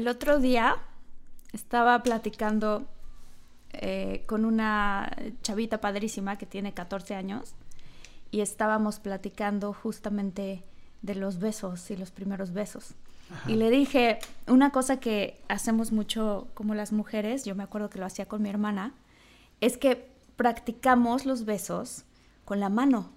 El otro día estaba platicando eh, con una chavita padrísima que tiene 14 años y estábamos platicando justamente de los besos y los primeros besos. Y le dije, una cosa que hacemos mucho como las mujeres, yo me acuerdo que lo hacía con mi hermana, es que practicamos los besos con la mano.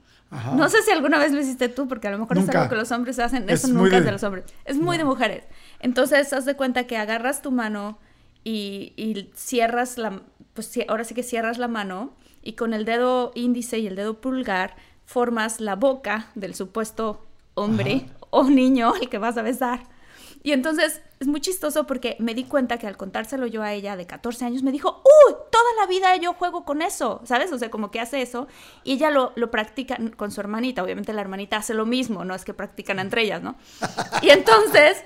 No sé si alguna vez lo hiciste tú, porque a lo mejor es algo que los hombres hacen, eso nunca es de los hombres, es muy de mujeres. Entonces, haz de cuenta que agarras tu mano y, cierras la, pues ahora sí que cierras la mano y con el dedo índice y el dedo pulgar formas la boca del supuesto hombre o niño al que vas a besar. Y entonces es muy chistoso porque me di cuenta que al contárselo yo a ella de 14 años me dijo, ¡Uy! Toda la vida yo juego con eso, ¿sabes? O sea, como que hace eso y ella lo, lo practica con su hermanita. Obviamente la hermanita hace lo mismo, no es que practican entre ellas, ¿no? Y entonces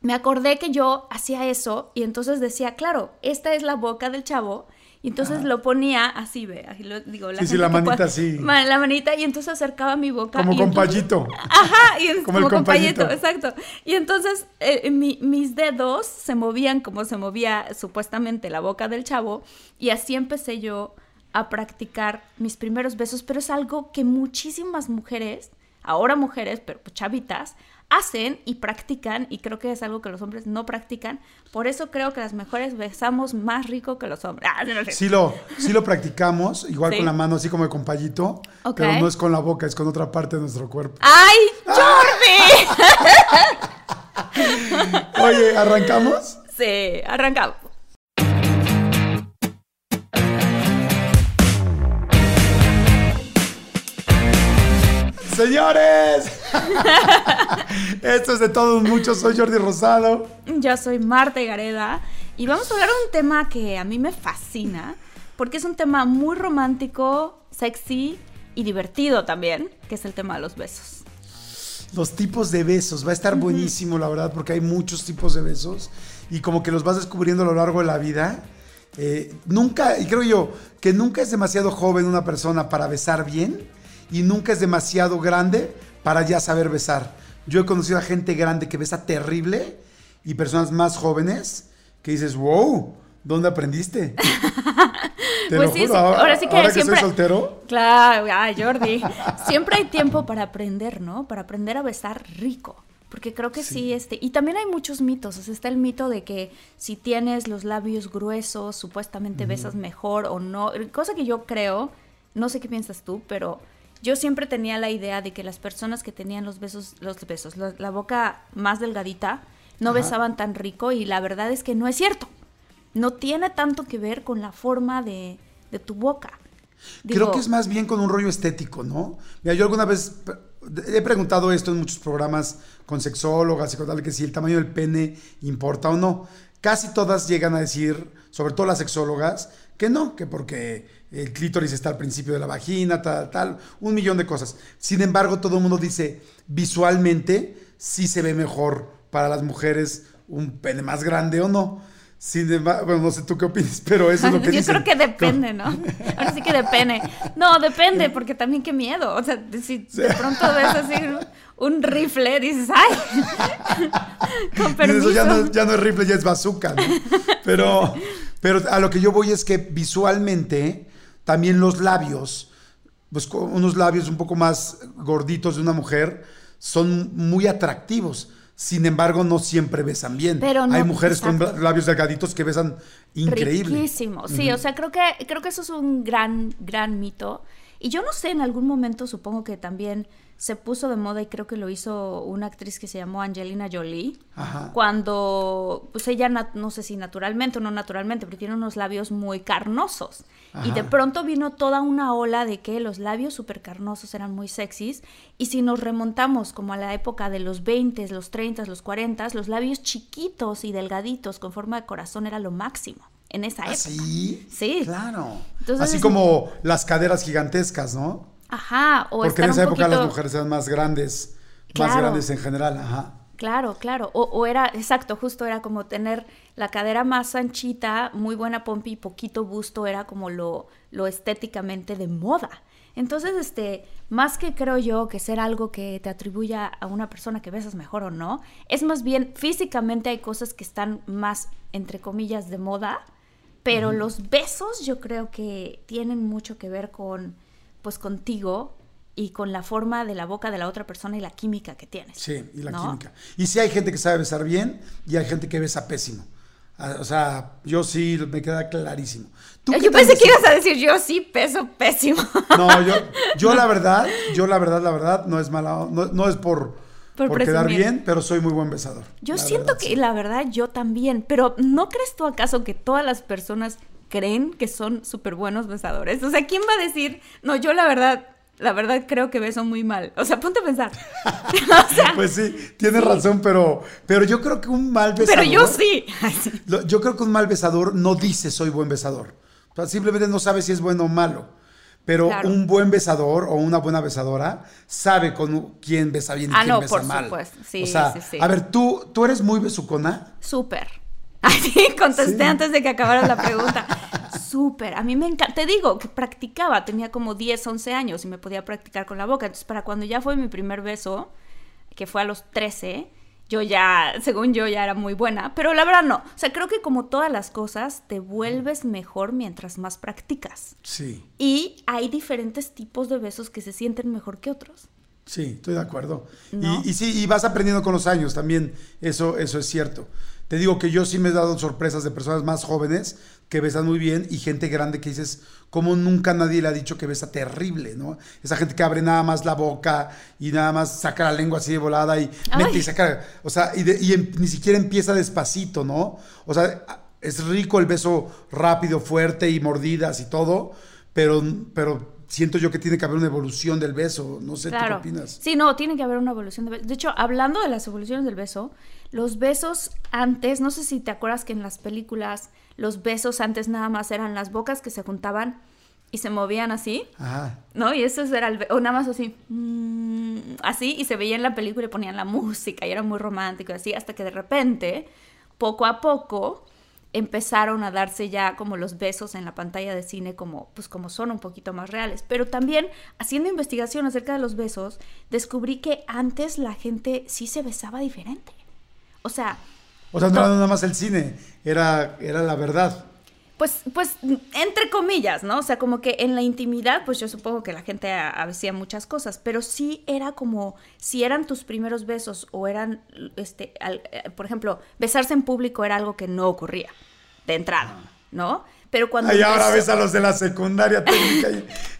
me acordé que yo hacía eso y entonces decía, claro, esta es la boca del chavo y entonces lo ponía así, ve, así lo digo. La sí, sí, la manita así. La manita y entonces acercaba mi boca. Como compayito. Ajá, y como, como compayito, exacto. Y entonces eh, mis dedos se movían como se movía supuestamente la boca del chavo y así empecé yo a practicar mis primeros besos, pero es algo que muchísimas mujeres, ahora mujeres, pero chavitas, hacen y practican y creo que es algo que los hombres no practican. Por eso creo que las mujeres besamos más rico que los hombres. Ah, sí, lo, sí lo practicamos, igual con la mano, así como de compayito, pero no es con la boca, es con otra parte de nuestro cuerpo. ¡Ay, Jordi! Oye, ¿arrancamos? Sí, arrancamos. Señores, esto es de todos muchos. Soy Jordi Rosado. Yo soy Marta Gareda y vamos a hablar de un tema que a mí me fascina porque es un tema muy romántico, sexy y divertido también, que es el tema de los besos. Los tipos de besos, va a estar buenísimo, la verdad, porque hay muchos tipos de besos y como que los vas descubriendo a lo largo de la vida. Eh, nunca, y creo yo, que nunca es demasiado joven una persona para besar bien y nunca es demasiado grande para ya saber besar. Yo he conocido a gente grande que besa terrible y personas más jóvenes que dices, wow, ¿dónde aprendiste? Te pues sí, ahora, sí que siempre. soy soltero. Claro, ay, Jordi. siempre hay tiempo para aprender, ¿no? Para aprender a besar rico. Porque creo que sí. este. Y también hay muchos mitos. O sea, está el mito de que si tienes los labios gruesos, supuestamente besas mejor o no. Cosa que yo creo, no sé qué piensas tú, pero yo siempre tenía la idea de que las personas que tenían los besos, los besos, la boca más delgadita, no besaban tan rico y la verdad es que no es cierto. No tiene tanto que ver con la forma de, tu boca. Creo que es más bien con un rollo estético, ¿no? Mira, yo alguna vez he preguntado esto en muchos programas con sexólogas y con tal, que si el tamaño del pene importa o no. Casi todas llegan a decir, sobre todo las sexólogas, que no, que porque el clítoris está al principio de la vagina, tal, tal, un millón de cosas. Sin embargo, todo el mundo dice, visualmente sí se ve mejor para las mujeres un pene más grande o no. Sin embargo, bueno, no sé tú qué opinas, pero eso es lo que Yo creo que depende, ¿no? Ahora sí que depende. No, depende, porque también qué miedo. O sea, si de pronto ves así un rifle, dices, ¡ay! Con permiso. ya, no, ya no es rifle, ya es bazooka, ¿no? Pero, pero a lo que yo voy es que visualmente también los labios, pues unos labios un poco más gorditos de una mujer, son muy atractivos. Sin embargo, no siempre besan bien. Pero no, Hay mujeres con labios delgaditos que besan increíble. Riquísimo. Sí, o sea, creo que, creo que eso es un gran, gran mito. Y yo no sé, en algún momento supongo que también se puso de moda y creo que lo hizo una actriz que se llamó Angelina Jolie. Ajá. Cuando, pues ella, no sé si naturalmente o no naturalmente, pero tiene unos labios muy carnosos. Y de pronto vino toda una ola de que los labios súper carnosos eran muy sexys. Y si nos remontamos como a la época de los 20, los 30, los 40, los labios chiquitos y delgaditos con forma de corazón era lo máximo en esa ¿Ah, época. sí? Sí. Claro. Entonces Así como las caderas gigantescas, ¿no? Ajá, o Porque estar en esa un época poquito... las mujeres eran más grandes, más Claro. grandes en general, ajá. Claro, claro. O, o era, exacto, justo era como tener la cadera más anchita, muy buena pompi y poquito busto, era como lo, lo estéticamente de moda. Entonces, este, más que creo yo que ser algo que te atribuya a una persona que besas mejor o no, es más bien físicamente hay cosas que están más, entre comillas, de moda, pero los besos yo creo que tienen mucho que ver con, pues, contigo y con la forma de la boca de la otra persona y la química que tienes. Sí, y la ¿no? química. Y sí hay gente que sabe besar bien y hay gente que besa pésimo. Ah, O sea, yo sí me queda clarísimo. ¿Tú Yo pensé que ibas a decir yo sí peso pésimo. No, yo, yo la verdad, yo la verdad, la verdad, no es mala, no, no es por, Por por, quedar bien, pero soy muy buen besador. Yo siento verdad, que sí. la verdad yo también, pero ¿no crees tú acaso que todas las personas creen que son súper buenos besadores? O sea, ¿quién va a decir, no, yo la verdad, la verdad creo que beso muy mal? O sea, ponte a pensar. o sea, Pues sí, tienes razón, pero, pero yo creo que un mal besador. pero yo sí. Yo creo que un mal besador no dice soy buen besador. O sea, simplemente no sabe si es bueno o malo. Pero Claro. un buen besador o una buena besadora sabe con quién besa bien y Ah, quién no, besa por mal. supuesto. Sí, o sea, sí, sí. a ver, ¿tú, ¿tú eres muy besucona? Súper. Así contesté Sí. antes de que acabara la pregunta. Súper. A mí me encanta. Te digo que practicaba. Tenía como 10, 11 años y me podía practicar con la boca. Entonces, para cuando ya fue mi primer beso, que fue a los 13, yo ya, según yo, ya era muy buena. Pero la verdad no. O sea, creo que como todas las cosas, te vuelves mejor mientras más practicas. Sí, Y hay diferentes tipos de besos que se sienten mejor que otros. Sí, estoy de acuerdo. ¿No? Y, y sí, y vas aprendiendo con los años también, eso, eso es cierto. Te digo que yo sí me he dado sorpresas de personas más jóvenes que besan muy bien y gente grande que dices, como nunca nadie le ha dicho que besa terrible, ¿no? Esa gente que abre nada más la boca y nada más saca la lengua así de volada y mete y saca, o sea, y, de- y em- ni siquiera empieza despacito, ¿no? O sea, es rico el beso rápido, fuerte y mordidas y todo, pero, pero siento yo que tiene que haber una evolución del beso, no sé, ¿tú qué opinas? Sí, no, tiene que haber una evolución de beso. De hecho, hablando de las evoluciones del beso, los besos antes, no sé si te acuerdas que en las películas los besos antes nada más eran las bocas que se juntaban y se movían así, Ajá. ¿no? Y eso era el o nada más así, mm, así, y se veía en la película y ponían la música y era muy romántico y así, hasta que de repente, poco a poco, empezaron a darse ya como los besos en la pantalla de cine como pues como son un poquito más reales, pero también haciendo investigación acerca de los besos, descubrí que antes la gente sí se besaba diferente. O sea, O sea, no era nada más el cine, era, era la verdad. pues, pues, entre comillas, ¿no? O sea, como que en la intimidad, pues yo supongo que la gente ha- hacía muchas cosas, pero sí era como, si eran tus primeros besos o eran, este, al- eh, por ejemplo, besarse en público era algo que no ocurría de entrada, ¿no? Pero cuando... Ay, ahora ves a los de la secundaria técnica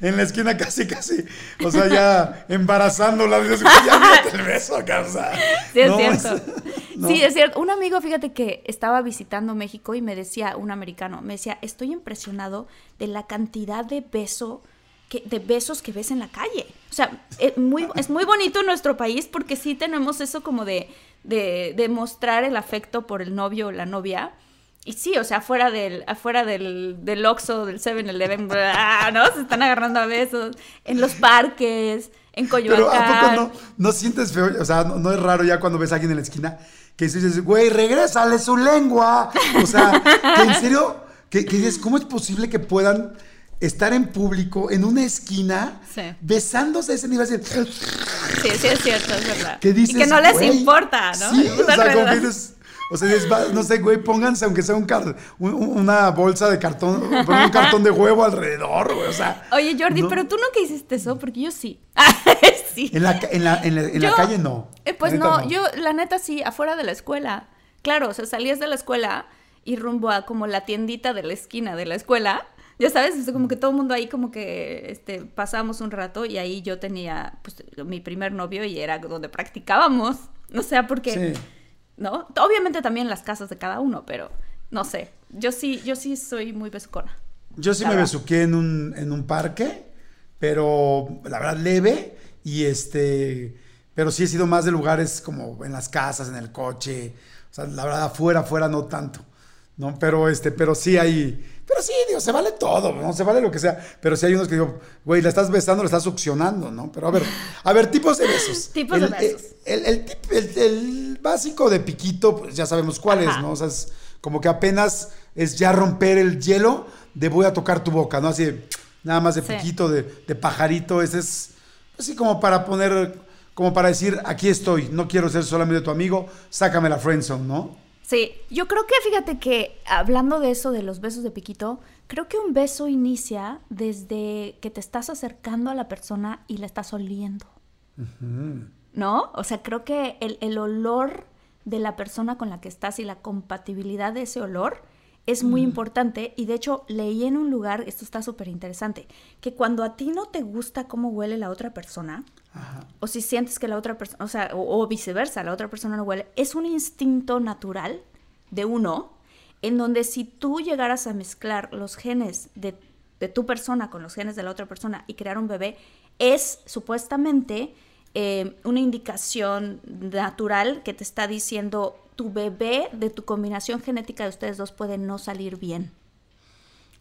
en la esquina casi, casi, o sea, ya embarazándola, dices, ya mírate el beso sea, Sí, es no, cierto. no. Sí, es cierto. Un amigo, fíjate que estaba visitando México y me decía, un americano, me decía, estoy impresionado de la cantidad de beso que, de besos que ves en la calle. O sea, es muy, es muy bonito nuestro país porque sí tenemos eso como de, de, de mostrar el afecto por el novio o la novia. Y sí, o sea, afuera del, afuera del, del Oxxo, del 7-Eleven, bla, ¿no? Se están agarrando a besos. En los parques, en Coyoacán. Pero ¿a poco no, no sientes feo? O sea, no, no es raro ya cuando ves a alguien en la esquina que dices, güey, regrésale su lengua. O sea, que en serio, que, que dices, ¿cómo es posible que puedan estar en público, en una esquina, Sí. besándose a ese nivel? Así, Sí, sí es cierto, es verdad. que dices, y que no les importa, ¿no? Sí, o sea, como que dices, o sea, dices, va, no sé, güey, pónganse aunque sea un car- un- una bolsa de cartón, un cartón de huevo alrededor, güey, o sea. Oye, Jordi, no- pero tú nunca hiciste eso, porque yo sí. sí. En la, en la, en la- en la Yo- calle no. Eh, pues no, yo, la neta sí, afuera de la escuela. Claro, o sea, salías de la escuela y rumbo a como la tiendita de la esquina de la escuela. Ya sabes, o sea, como que todo el mundo ahí como que este, pasamos un rato y ahí yo tenía pues, mi primer novio y era donde practicábamos. O sea, porque, Sí. ¿No? Obviamente también las casas de cada uno, pero no sé. Yo sí, yo sí soy muy besucona. Yo sí me besuqué en un, en un parque, pero la verdad leve y este, pero sí he sido más de lugares como en las casas, en el coche, o sea, la verdad afuera, afuera no tanto, ¿no? Pero este, pero sí hay, pero sí, digo, se vale todo, ¿no? Se vale lo que sea, pero sí hay unos que digo, güey, la estás besando, la estás succionando, ¿no? Pero a ver, a ver, tipos de besos. Tipos de El- besos. El, el el- el básico de piquito, pues ya sabemos cuál es. ¿no? O sea, es como que apenas es ya romper el hielo de voy a tocar tu boca, ¿no? Así de, nada más de Sí. piquito, de, de pajarito, ese es así como para poner, como para decir, aquí estoy, no quiero ser solamente tu amigo, sácame la friendzone, ¿no? Sí, yo creo que fíjate que hablando de eso de los besos de piquito, creo que un beso inicia desde que te estás acercando a la persona y la estás oliendo. ¿No? O sea, creo que el, el olor de la persona con la que estás y la compatibilidad de ese olor es muy importante y de hecho leí en un lugar, esto está súper interesante, que cuando a ti no te gusta cómo huele la otra persona, o si sientes que la otra persona, o sea, o, o viceversa, la otra persona no huele, es un instinto natural de uno, en donde si tú llegaras a mezclar los genes de, de tu persona con los genes de la otra persona y crear un bebé, es supuestamente eh, una indicación natural que te está diciendo tu bebé de tu combinación genética de ustedes dos puede no salir bien.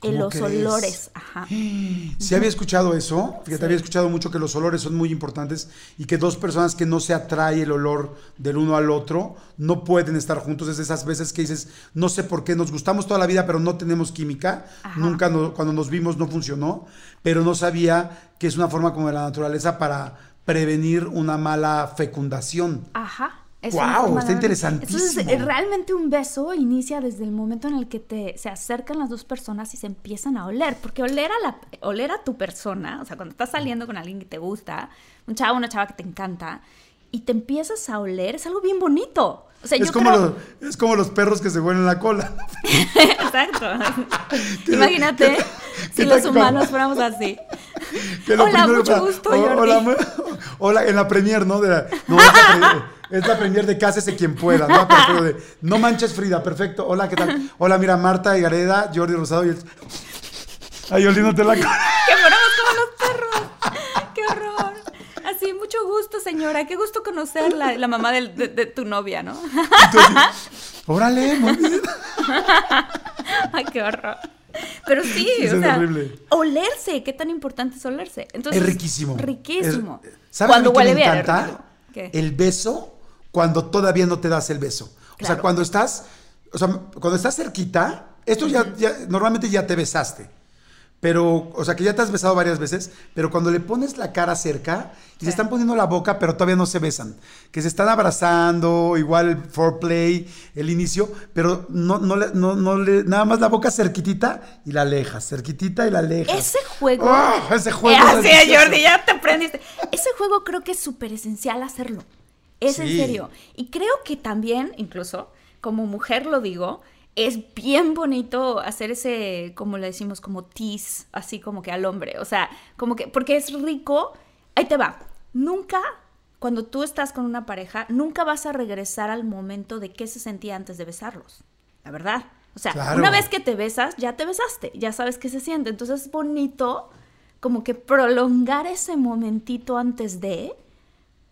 En ¿Cómo los crees? olores, ajá. Sí había escuchado eso, fíjate, había escuchado mucho que los olores son muy importantes y que dos personas que no se atrae el olor del uno al otro no pueden estar juntos. Es esas veces que dices, no sé por qué, nos gustamos toda la vida, pero no tenemos química. Ajá. Nunca no- cuando nos vimos no funcionó, pero no sabía que es una forma como de la naturaleza para prevenir una mala fecundación. Ajá. Es forma está interesantísimo. Entonces, eh, realmente un beso inicia desde el momento en el que te, se acercan las dos personas y se empiezan a oler. Porque oler a, la, oler a tu persona, o sea, cuando estás saliendo con alguien que te gusta, un chavo, una chava que te encanta, y te empiezas a oler, es algo bien bonito. O sea, Es yo como, creo... los, es como los perros que se huelen la cola. Exacto. Imagínate si los humanos fuéramos así. Que lo Hola, mucho para- gusto, o- Jordi. Hola, en la premier, ¿no? De la- no, es la, premier de Cásese quien pueda, ¿no? Pero- pero de, no manches Frida, perfecto. Hola, ¿qué tal? Hola, mira, Marta Gareda, Jordi Rosado y el... Ay, oliéndote la cara. Que fuéramos como los perros. ¡Qué horror! Así, mucho gusto, señora. Qué gusto conocerla, la mamá del- de, de tu novia, ¿no? Órale, muy bien. Ay, qué horror. Pero sí, Sí, o es sea, horrible. olerse, qué tan importante es olerse. Entonces, es riquísimo. Riquísimo. Es- ¿Sabes Cuando huele me bien. encanta? El beso cuando todavía no te das el beso. O sea, cuando estás, o sea, cuando estás cerquita, esto ya, ya- normalmente ya te besaste. Pero, o sea, que ya te has besado varias veces, pero cuando le pones la cara cerca y Sí. se están poniendo la boca, pero todavía no se besan, que se están abrazando, igual el foreplay, el inicio, pero no, no, le, no, no le, nada más la boca cerquitita y la alejas, cerquitita y la alejas. Ese juego. ¡Ah! ese juego Eh, es así es. Jordi, ya te aprendiste. Ese juego creo que es súper esencial hacerlo. Es en serio. Y creo que también, incluso, como mujer lo digo, es bien bonito hacer ese, como le decimos, como tease, así como que al hombre. O sea, como que, porque es rico. Ahí te va. Nunca, cuando tú estás con una pareja, nunca vas a regresar al momento de qué se sentía antes de besarlos. La verdad. O sea, Claro. una vez que te besas, ya te besaste, ya sabes qué se siente. Entonces es bonito como que prolongar ese momentito antes de,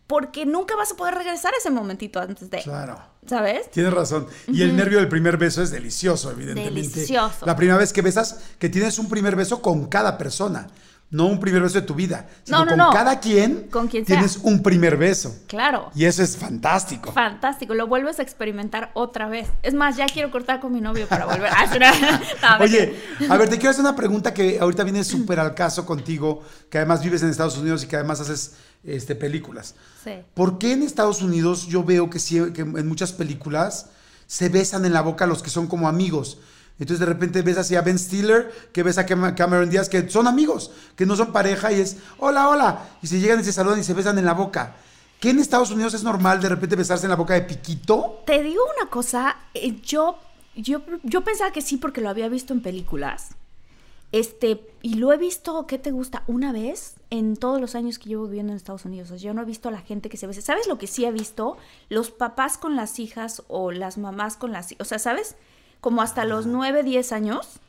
porque nunca vas a poder regresar a ese momentito antes de, Claro. ¿sabes? Tienes razón. Y el nervio del primer beso es delicioso, evidentemente. Delicioso. La primera vez que besas, que tienes un primer beso con cada persona. No un primer beso de tu vida. Sino No, no, con no. cada quien Con quien sea. tienes un primer beso. Claro. Y eso es fantástico. Fantástico, lo vuelves a experimentar otra vez. Es más, ya quiero cortar con mi novio para volver. Ah, una- No, Oye, a ver, te quiero hacer una pregunta que ahorita viene súper al caso contigo, que además vives en Estados Unidos y que además haces este, películas. Sí. ¿Por qué en Estados Unidos yo veo que, sí, que en muchas películas se besan en la boca los que son como amigos? Entonces de repente ves así a Ben Stiller, que ves a Cam- Cameron Díaz, que son amigos, que no son pareja y es, hola, hola. Y se llegan y se saludan y se besan en la boca. ¿Qué en Estados Unidos es normal de repente besarse en la boca de piquito? Te digo una cosa, eh, yo, yo, yo pensaba que sí porque lo había visto en películas. Este, y lo he visto, ¿qué te gusta? Una vez en todos los años que llevo viviendo en Estados Unidos. O sea, yo no he visto a la gente que se besa. ¿Sabes lo que sí he visto? Los papás con las hijas o las mamás con las hijas. O sea, ¿sabes? Como hasta los 9, 10 años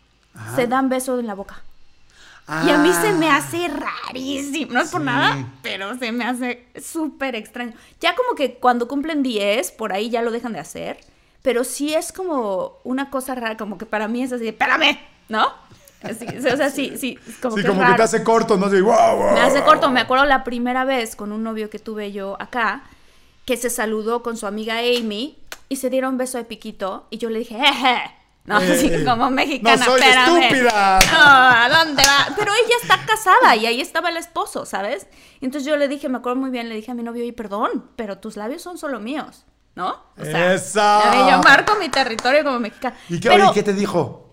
se dan besos en la boca. Y a mí se me Ah. hace rarísimo, no es por nada, pero se me hace súper extraño. Ya como que cuando cumplen 10, por ahí ya lo dejan de hacer, pero sí es como una cosa rara, como que para mí es así, de, espérame, ¿no? Así, o sea, sí, sí, como sí, que como raro. que te hace corto, ¿no? Así, "Guau, guau". Me hace corto, me acuerdo la primera vez con un novio que tuve yo acá, que se saludó con su amiga Amy y se dieron un beso de piquito y yo le dije, jeje. No, Eh, así como mexicana, no soy espérame. estúpida. No, ¿a dónde va? Pero ella está casada y ahí estaba el esposo, ¿sabes? Y entonces yo le dije, me acuerdo muy bien, le dije a mi novio, oye, perdón, pero tus labios son solo míos, ¿no? O ¡Eso! a mí yo marco mi territorio como mexicana. ¿Y qué, Pero- oye, ¿qué te dijo?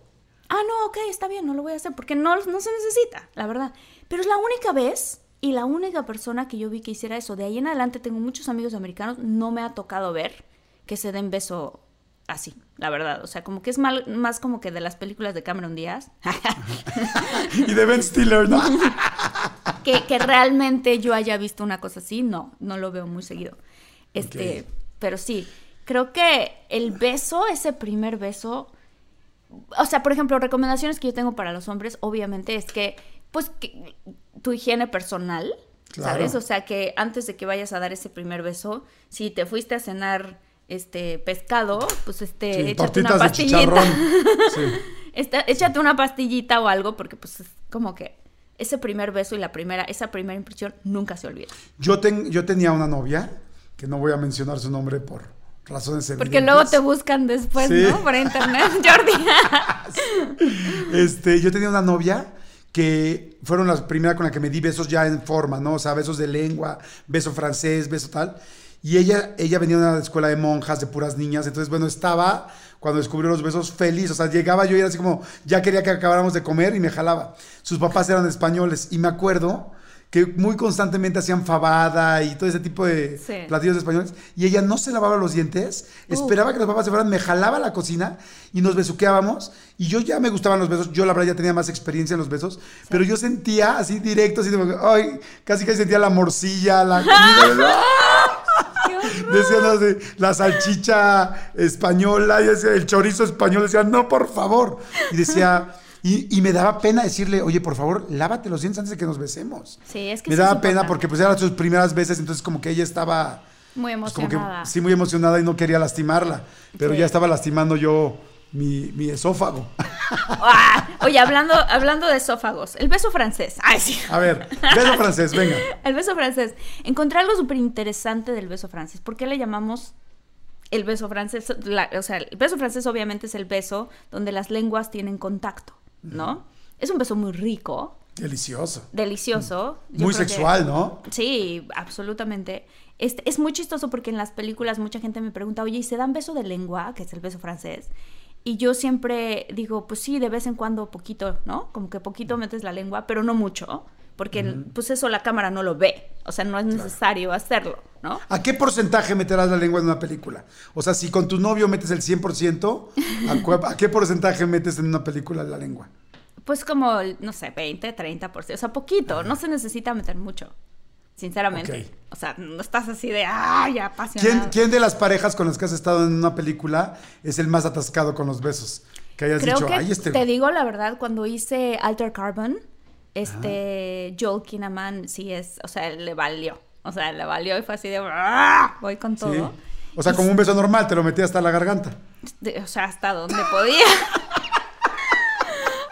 Ah, no, ok, está bien, no lo voy a hacer porque no, no se necesita, la verdad. Pero es la única vez y la única persona que yo vi que hiciera eso. De ahí en adelante tengo muchos amigos americanos, no me ha tocado ver que se den beso así, la verdad. O sea, como que es mal- más como que de las películas de Cameron Díaz, Y de Ben Stiller, ¿no? que, que realmente yo haya visto una cosa así, no, no lo veo muy seguido. Este, pero sí, creo que el beso, ese primer beso, o sea, por ejemplo, recomendaciones que yo tengo para los hombres, obviamente, es que, pues, que tu higiene personal, Claro. ¿sabes? O sea, que antes de que vayas a dar ese primer beso, si te fuiste a cenar este pescado, pues este, Sí, échate una pastillita. Sí. Esta- échate una pastillita o algo, porque pues es como que ese primer beso y la primera, esa primera impresión nunca se olvida. Yo, ten- yo tenía una novia, que no voy a mencionar su nombre por razones Porque evidentes. luego te buscan después, Sí. ¿no? Por internet, Jordi. Este, yo tenía una novia que fueron las primeras con la que me di besos ya en forma, ¿no? O sea, besos de lengua, beso francés, beso tal. Y ella, ella venía de una escuela de monjas, de puras niñas. Entonces, bueno, estaba cuando descubrió los besos feliz. O sea, llegaba yo y era así como, ya quería que acabáramos de comer y me jalaba. Sus papás eran españoles. Y me acuerdo que muy constantemente hacían fabada y todo ese tipo de Sí. platillos españoles. Y ella no se lavaba los dientes, esperaba que los papás se fueran, me jalaba a la cocina y nos besuqueábamos. Y yo ya me gustaban los besos, yo la verdad ya tenía más experiencia en los besos, pero yo sentía así directo, así como, que, ay, casi casi sentía la morcilla, la comida. Decían sé, la salchicha española, y decía, el chorizo español, decía, no, por favor. Y decía, y, y me daba pena decirle, oye, por favor, lávate los dientes antes de que nos besemos. Sí, es que Me sí daba pena importante. porque pues eran sus primeras veces, entonces como que ella estaba Muy pues, como que emocionada. sí muy emocionada y no quería lastimarla, pero Sí. ya estaba lastimando yo mi, mi esófago. Ah, Oye, hablando, hablando de esófagos, el beso francés. Ay, sí. A ver, beso francés, venga. El beso francés. Encontré algo súper interesante del beso francés. ¿Por qué le llamamos el beso francés? La- o sea, el beso francés obviamente es el beso donde las lenguas tienen contacto, ¿no? Es un beso muy rico, Delicioso. delicioso. Yo Muy que- sexual, ¿no? Sí, absolutamente. Este, es muy chistoso porque en las películas mucha gente me pregunta, oye, ¿y se dan beso de lengua? Que es el beso francés. Y yo siempre digo, pues sí, de vez en cuando poquito, ¿no? Como que poquito metes la lengua, pero no mucho, porque pues eso la cámara no lo ve. O sea, no es necesario hacerlo, ¿no? ¿A qué porcentaje meterás la lengua en una película? O sea, si con tu novio metes el 100%, ¿a, a qué porcentaje metes en una película la lengua? Pues como, no sé, 20, 30%. O sea, poquito, no se necesita meter mucho. Sinceramente. Ok. O sea, no estás así de, ya apasionado. ¿Quién, quién de las parejas con las que has estado en una película es el más atascado con los besos? Que hayas Creo dicho, que ay, este... te digo la verdad, cuando hice Alter Carbon, este Joel Kinnaman sí es, o sea, le valió. O sea, le valió y fue así de "Ah", voy con Sí. todo. O sea, como un beso normal, te lo metí hasta la garganta. De- o sea, hasta donde podía.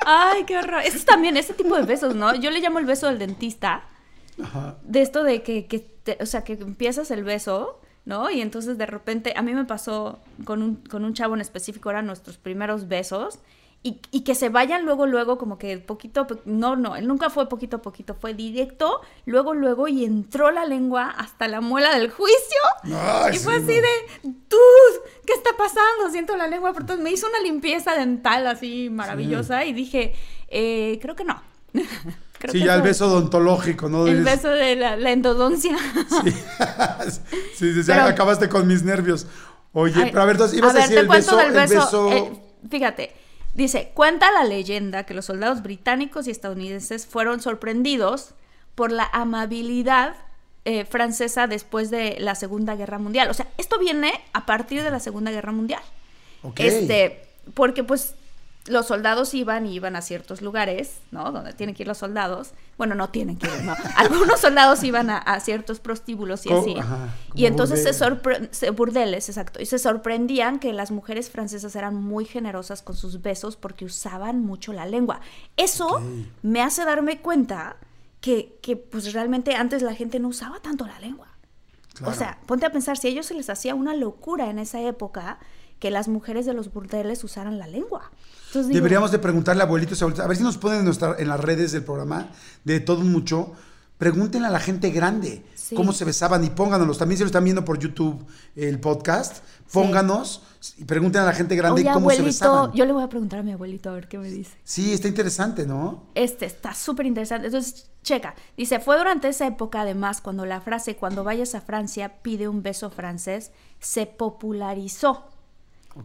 Ay, qué horror. Ese es también ese tipo de besos, ¿no? Yo le llamo el beso del dentista. Ajá. De esto de que, que te- o sea, que empiezas el beso, ¿no? Y entonces de repente, a mí me pasó con un, con un chavo en específico, eran nuestros primeros besos, y, y que se vayan luego, luego, como que poquito, no, no, él nunca fue poquito a poquito, fue directo, luego, luego, y entró la lengua hasta la muela del juicio. Ay, y fue sí, así no. de, dude, ¿qué está pasando? Siento la lengua por. Me hizo una limpieza dental así maravillosa y dije, eh, creo que no. Creo Sí, ya el eso- beso odontológico, ¿no? El beso de la, la endodoncia. Sí, sí, sí, sí, Pero- acabaste con mis nervios. Oye, pero a ver, entonces ibas a, ver, decir te el cuento beso, del el beso... eh, fíjate, dice, cuenta la leyenda que los soldados británicos y estadounidenses fueron sorprendidos por la amabilidad eh, francesa después de la Segunda Guerra Mundial. O sea, esto viene a partir de la Segunda Guerra Mundial. Ok. Este, porque pues los soldados iban y iban a ciertos lugares, ¿no? Donde tienen que ir los soldados. Bueno, no tienen que ir, ¿no? Algunos soldados iban a, a ciertos prostíbulos y Co- así. ajá, y entonces se burdel. sorpre- se- burdeles, exacto. Y se sorprendían que las mujeres francesas eran muy generosas con sus besos porque usaban mucho la lengua. Eso me hace darme cuenta que, que, pues realmente antes la gente no usaba tanto la lengua. Claro. O sea, ponte a pensar, si a ellos se les hacía una locura en esa época que las mujeres de los burdeles usaran la lengua. Entonces digo, Deberíamos de preguntarle a abuelitos y abuelitas, a ver si nos ponen en, nuestra, en las redes del programa de todo mucho. Pregúntenle a la gente grande Sí. cómo se besaban y pónganos. También si lo están viendo por YouTube el podcast, pónganos y pregunten a la gente grande Oye, cómo se besaban. yo le voy a preguntar a mi abuelito a ver qué me dice. Sí, está interesante, ¿no? Este está súper interesante. Entonces, checa. Dice, fue durante esa época, además, cuando la frase cuando vayas a Francia, pide un beso francés, se popularizó.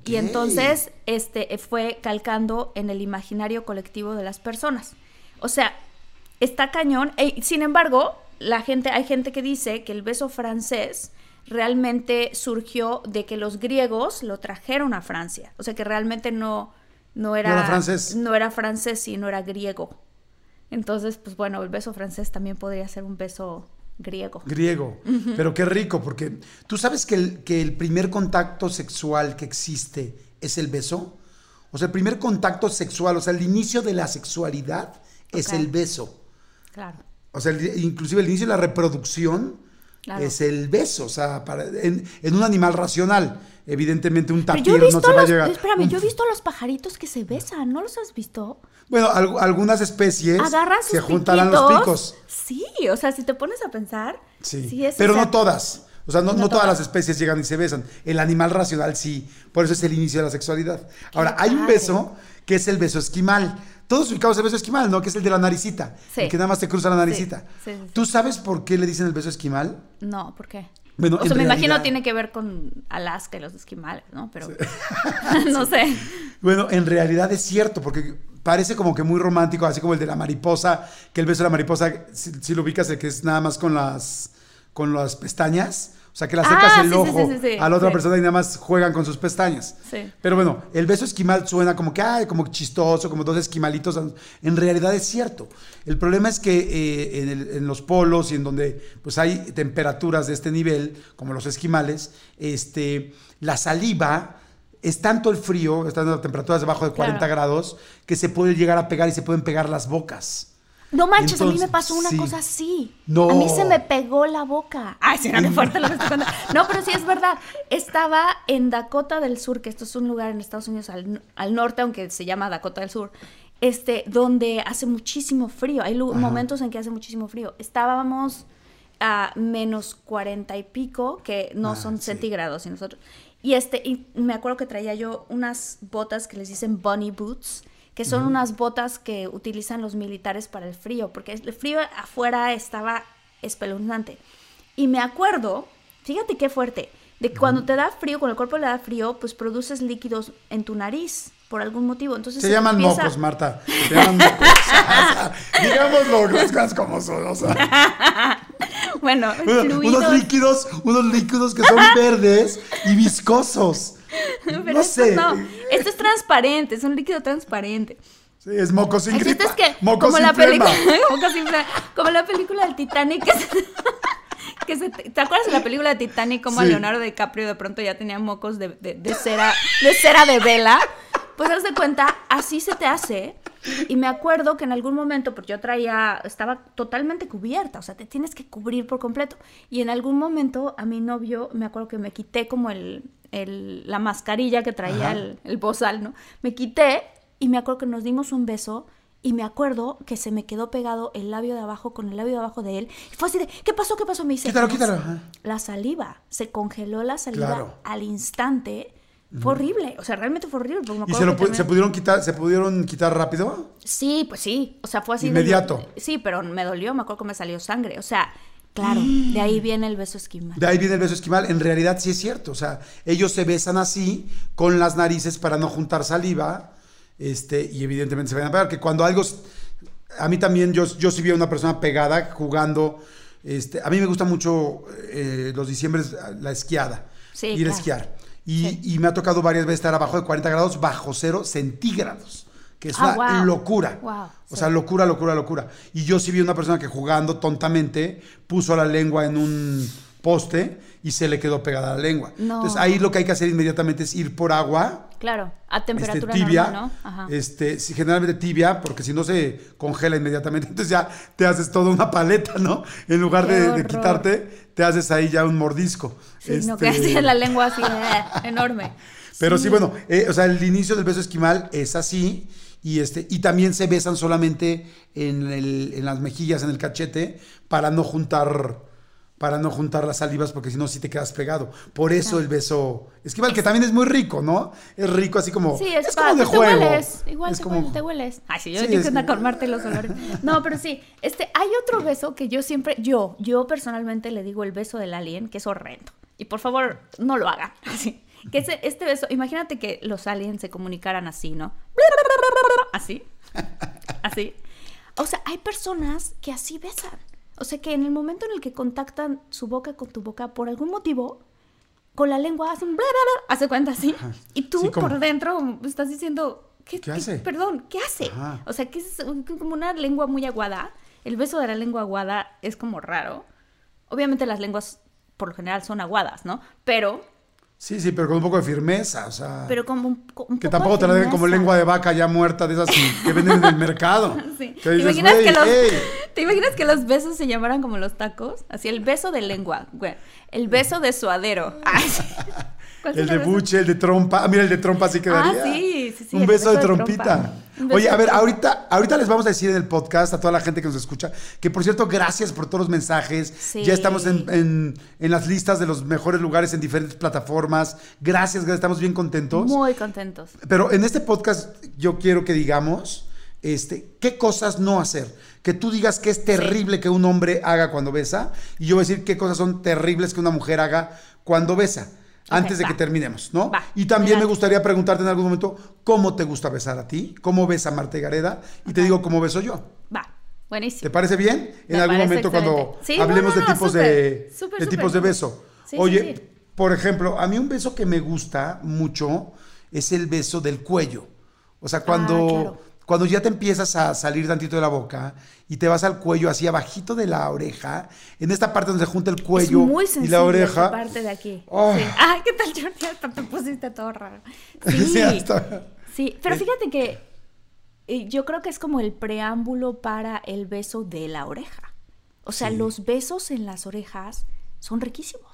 Y entonces, este fue calcando en el imaginario colectivo de las personas. O sea, está cañón. E, sin embargo, la gente, hay gente que dice que el beso francés realmente surgió de que los griegos lo trajeron a Francia. O sea que realmente no, no era, No era francés. no era francés, sino era griego. Entonces, pues bueno, el beso francés también podría ser un beso griego. Griego. Pero qué rico, porque tú sabes que el, que el primer contacto sexual que existe es el beso. O sea, el primer contacto sexual, o sea, el inicio de la sexualidad es el beso. Claro. O sea, el- inclusive el inicio de la reproducción Claro. es el beso. O sea, para- en, en un animal racional, evidentemente un tapir no se va a los, llegar. espérame, yo he visto a los pajaritos que se besan, ¿no los has visto? Bueno, al- algunas especies se juntarán los picos. Sí, o sea, si te pones a pensar, Sí, sí, es, pero o sea, no todas. O sea, no, No no todas todas. las especies llegan y se besan. El animal racional sí. Por eso es el inicio de la sexualidad. Ahora, hay un beso que es el beso esquimal. Todos ubicamos el beso esquimal, ¿no? Que es el de la naricita. Sí. El que nada más te cruza la naricita. Sí. ¿Tú sabes por qué le dicen el beso esquimal? No, ¿por qué? Bueno, o sea, me imagino realidad- tiene que ver con Alaska y los esquimales, ¿no? Pero no sé. Bueno, en realidad es cierto, porque parece como que muy romántico, así como el de la mariposa, que el beso de la mariposa, si, si lo ubicas, el que es nada más con las, con las pestañas. O sea, que le Ah, el sí, sí, ojo sí, sí, sí, a la otra persona y nada más juegan con sus pestañas. Sí. Pero bueno, el beso esquimal suena como que, ay, como chistoso, como dos esquimalitos. En realidad es cierto. El problema es que eh, en, el- en los polos y en donde pues hay temperaturas de este nivel, como los esquimales, este, la saliva es tanto el frío, están a temperaturas debajo de 40 Claro. grados, que se puede llegar a pegar y se pueden pegar las bocas. No manches, a mí me pasó una sí. cosa así. No. A mí se me pegó la boca. Ay, será muy fuerte lo que estoy contando. No, pero sí es verdad. Estaba en Dakota del Sur, que esto es un lugar en Estados Unidos al, al norte, aunque se llama Dakota del Sur, este, donde hace muchísimo frío. Hay Ajá. momentos en que hace muchísimo frío. Estábamos a menos cuarenta y pico, que no Ah, son sí. centígrados, y nosotros. Y este, y me acuerdo que traía yo unas botas que les dicen bunny boots, que son unas botas que utilizan los militares para el frío, porque el frío afuera estaba espeluznante. Y me acuerdo, fíjate qué fuerte, de que cuando te da frío, cuando el cuerpo le da frío, pues produces líquidos en tu nariz por algún motivo. Entonces Se llaman empieza- mocos, Marta. Se llaman mocos. Digámoslo, las cosas como son. O sea, Bueno, unos líquidos, unos líquidos que son verdes y viscosos. Pero no esto sé. no, esto es transparente, es un líquido transparente. Sí, es moco sin gripa. es que, moco como sin la película, como, la película del Titanic, que se, que se- ¿te acuerdas de la película de Titanic como Sí. Leonardo DiCaprio de pronto ya tenía mocos de, de- de cera, de cera de vela? Pues haz de cuenta, así se te hace. Y me acuerdo que en algún momento, porque yo traía, estaba totalmente cubierta, o sea, te tienes que cubrir por completo. Y en algún momento a mi novio, me acuerdo que me quité como el, el- la mascarilla que traía el, el bozal, ¿no? Me quité y me acuerdo que nos dimos un beso y me acuerdo que se me quedó pegado el labio de abajo con el labio de abajo de él. Y fue así de, ¿qué pasó? ¿Qué pasó? Me dice, Quítalo, "La- quítalo. La saliva. Se congeló la saliva Claro. al instante. Fue horrible. O sea, realmente fue horrible. me ¿Y se, lo pu- también- se pudieron quitar, se pudieron quitar rápido? Sí, pues sí. O sea, fue así. de- Inmediato. sí, pero me dolió. Me acuerdo que me salió sangre. O sea, claro, de ahí viene el beso esquimal. De ahí viene el beso esquimal. En realidad sí es cierto. O sea, ellos se besan así con las narices para no juntar saliva. Este, y evidentemente se van a pegar. Que cuando algo. A mí también, yo, yo sí vi a una persona pegada jugando. Este, a mí me gusta mucho eh, los diciembres la esquiada. Sí, ir a claro. esquiar. Y, Sí. y me ha tocado varias veces estar abajo de 40 grados, bajo cero centígrados. Que es Ah, una wow. locura. Wow, O sí. sea, locura, locura, locura. Y yo sí vi una persona que jugando tontamente puso la lengua en un poste y se le quedó pegada la lengua. No. Entonces ahí lo que hay que hacer inmediatamente es ir por agua Claro, a este, temperatura tibia, normal, ¿no? Ajá. este, generalmente tibia, porque si no se congela inmediatamente, entonces ya te haces toda una paleta, ¿no? En lugar de, quitarte, te haces ahí ya un mordisco. Sí, no, Este, que así la lengua así, eh, enorme. pero sí, bueno, eh, o sea, el inicio del beso esquimal es así. Y, este, y también se besan solamente en, el- en las mejillas, en el cachete, para no juntar, para no juntar las salivas, porque si no, sí te quedas pegado. Por eso el beso esquimal, que también es muy rico, ¿no? Es rico así como. Sí, es, como de te juego. hueles. Igual Es te, como- hueles, te hueles. Ay, sí, yo Sí, es- que anda con Marte los olores. No, pero sí, este, hay otro beso que yo siempre, yo, yo personalmente le digo el beso del alien, que es horrendo. Y por favor, no lo hagan. Así. Que ese- este beso, imagínate que los aliens se comunicaran así, ¿no? Así. Así. O sea, hay personas que así besan. O sea, que en el momento en el que contactan su boca con tu boca, por algún motivo, con la lengua hacen bla, bla, bla, hace cuenta así. Y tú Sí, por dentro estás diciendo, ¿qué, ¿Qué hace? Perdón, ¿qué hace? Ajá. O sea, que es como una lengua muy aguada. El beso de la lengua aguada es como raro. Obviamente las lenguas por lo general son aguadas, ¿no? Pero, Sí, sí, pero con un poco de firmeza, o sea. pero como un, un Ah. que poco tampoco te la den como lengua de vaca ya muerta, de esas que venden en el mercado. Sí. Que ¿Te, imaginas "Güey, que los, ey". ¿Te imaginas que los besos se llamaran como los tacos? Así, el beso de lengua, güey. El beso de suadero. Ay. ¿Cuál El de buche, el de trompa. Ah, mira, el de trompa sí quedaría. Ah, sí, sí, sí, Un beso, beso de de trompita. beso Oye, a ver, ahorita, ahorita les vamos a decir en el podcast a toda la gente que nos escucha, que por cierto, gracias por todos los mensajes. Sí. Ya estamos en, en- en las listas de los mejores lugares en diferentes plataformas. Gracias, gracias, estamos bien contentos. Muy contentos. Pero en este podcast yo quiero que digamos este, qué cosas no hacer. Que tú digas que es terrible que un hombre haga cuando besa y yo voy a decir qué cosas son terribles que una mujer haga cuando besa. Antes de va. que terminemos, ¿no? Va. Y también me gustaría preguntarte en algún momento cómo te gusta besar a ti, cómo besa Marta y Gareda, y te digo cómo beso yo. Va, buenísimo. ¿Te parece bien? En Me algún momento cuando no, hablemos no, de tipos de, tipos de beso. Sí, sí, Oye, sí. por ejemplo, a mí un beso que me gusta mucho es el beso del cuello. O sea, cuando, Ah, claro. Cuando ya te empiezas a salir tantito de la boca y te vas al cuello así abajito de la oreja, en esta parte donde se junta el cuello es muy y la oreja. parte de aquí. Oh. Sí. Ay, ¿qué tal, Jordi? Hasta te pusiste todo raro. Sí, Sí, hasta- sí. pero Eh. fíjate que eh, yo creo que es como el preámbulo para el beso de la oreja. O sea, Sí. los besos en las orejas son riquísimos.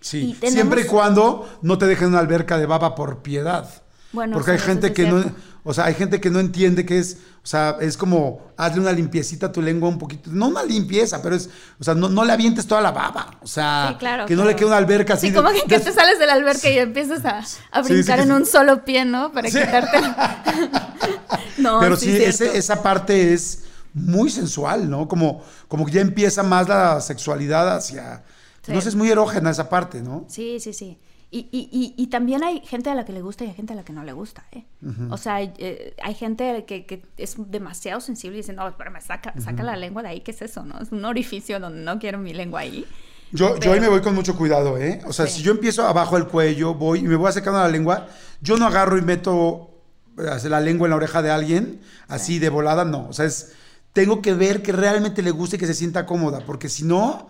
Sí, Y tenemos- siempre y cuando no te dejen una alberca de baba por piedad. Bueno, Porque hay gente que no, o sea, hay gente que no entiende que es, o sea, es como hazle una limpiecita a tu lengua un poquito, no una limpieza, pero es, o sea, no, no le avientes toda la baba, o sea, Sí, claro, que no le quede una alberca así. Sí, de- como que, que te sales de la alberca y empiezas a, brincar en un solo pie, ¿no? Para quitarte. no, pero sí, ese- esa parte es muy sensual, ¿no? Como, como que ya empieza más la sexualidad hacia, no sé, es muy erógena esa parte, ¿no? Sí, sí, sí. Y, y, y, y también hay gente a la que le gusta y hay gente a la que no le gusta, ¿eh? O sea, hay, eh, hay gente que, que es demasiado sensible y dice, no, espérame, saca, saca la lengua de ahí, ¿qué es eso, no? Es un orificio donde no quiero mi lengua ahí. Yo, yo ahí me voy con mucho cuidado, ¿eh? O sea, Sí. si yo empiezo abajo del cuello, voy y me voy acercando a la lengua, yo no agarro y meto eh, la lengua en la oreja de alguien, así de volada, no. O sea, es, tengo que ver que realmente le guste y que se sienta cómoda, porque si no,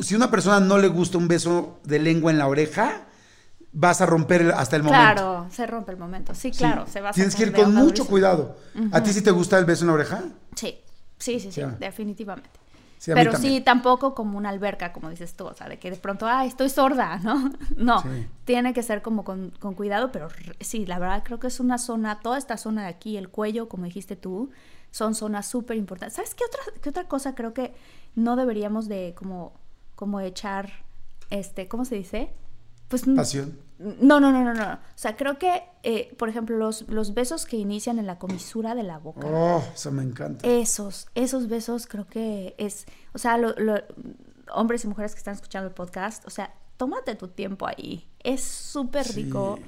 si una persona no le gusta un beso de lengua en la oreja, vas a romper hasta el momento. Claro, se rompe el momento. Sí, Sí. claro, se va a Tienes que ir con mucho durísimo. cuidado. ¿A ti sí te gusta el beso en la oreja? Sí, sí, sí, sí, definitivamente. Sí, Pero también. sí, tampoco como una alberca, como dices tú, o sea, de que de pronto, ay, estoy sorda, ¿no? No, Sí. tiene que ser como con, con cuidado, pero sí, la verdad creo que es una zona, toda esta zona de aquí, el cuello, como dijiste tú, son zonas súper importantes. ¿Sabes qué otra, qué otra cosa creo que no deberíamos de como, como echar, este, ¿cómo se dice? Pues Pasión. no, no, no, no, no. O sea, creo que, eh, por ejemplo, los, los besos que inician en la comisura de la boca. Oh, eso me encanta. Esos, esos besos creo que es, o sea, lo- lo- hombres y mujeres que están escuchando el podcast, o sea, tómate tu tiempo ahí. Es súper Sí. rico.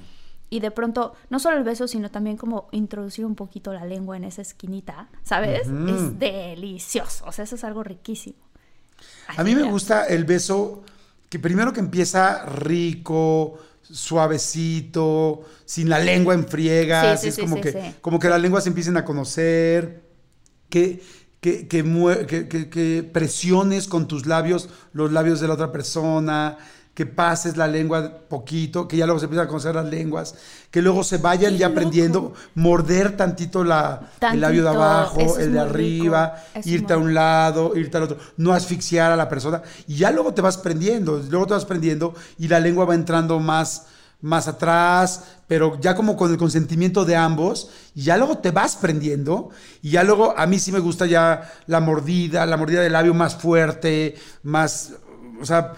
Y de pronto, no solo el beso, sino también como introducir un poquito la lengua en esa esquinita, ¿sabes? Es delicioso. O sea, eso es algo riquísimo. A mí me gusta el beso que primero que empieza rico, suavecito, sin la lengua en friegas, Sí, sí, es sí, como, que, como que las lenguas se empiecen a conocer, que, que- que- que presiones con tus labios los labios de la otra persona, que pases la lengua poquito, que ya luego se empiezan a conocer las lenguas, que luego se vayan ¡Qué ya loco! aprendiendo, morder tantito la, el labio de abajo, el de arriba, irte a un lado, irte al otro, no asfixiar a la persona. Y ya luego te vas prendiendo, luego te vas prendiendo y la lengua va entrando más más atrás, pero ya como con el consentimiento de ambos, y ya luego te vas prendiendo, y ya luego a mí sí me gusta ya la mordida, la mordida del labio más fuerte, más, o sea,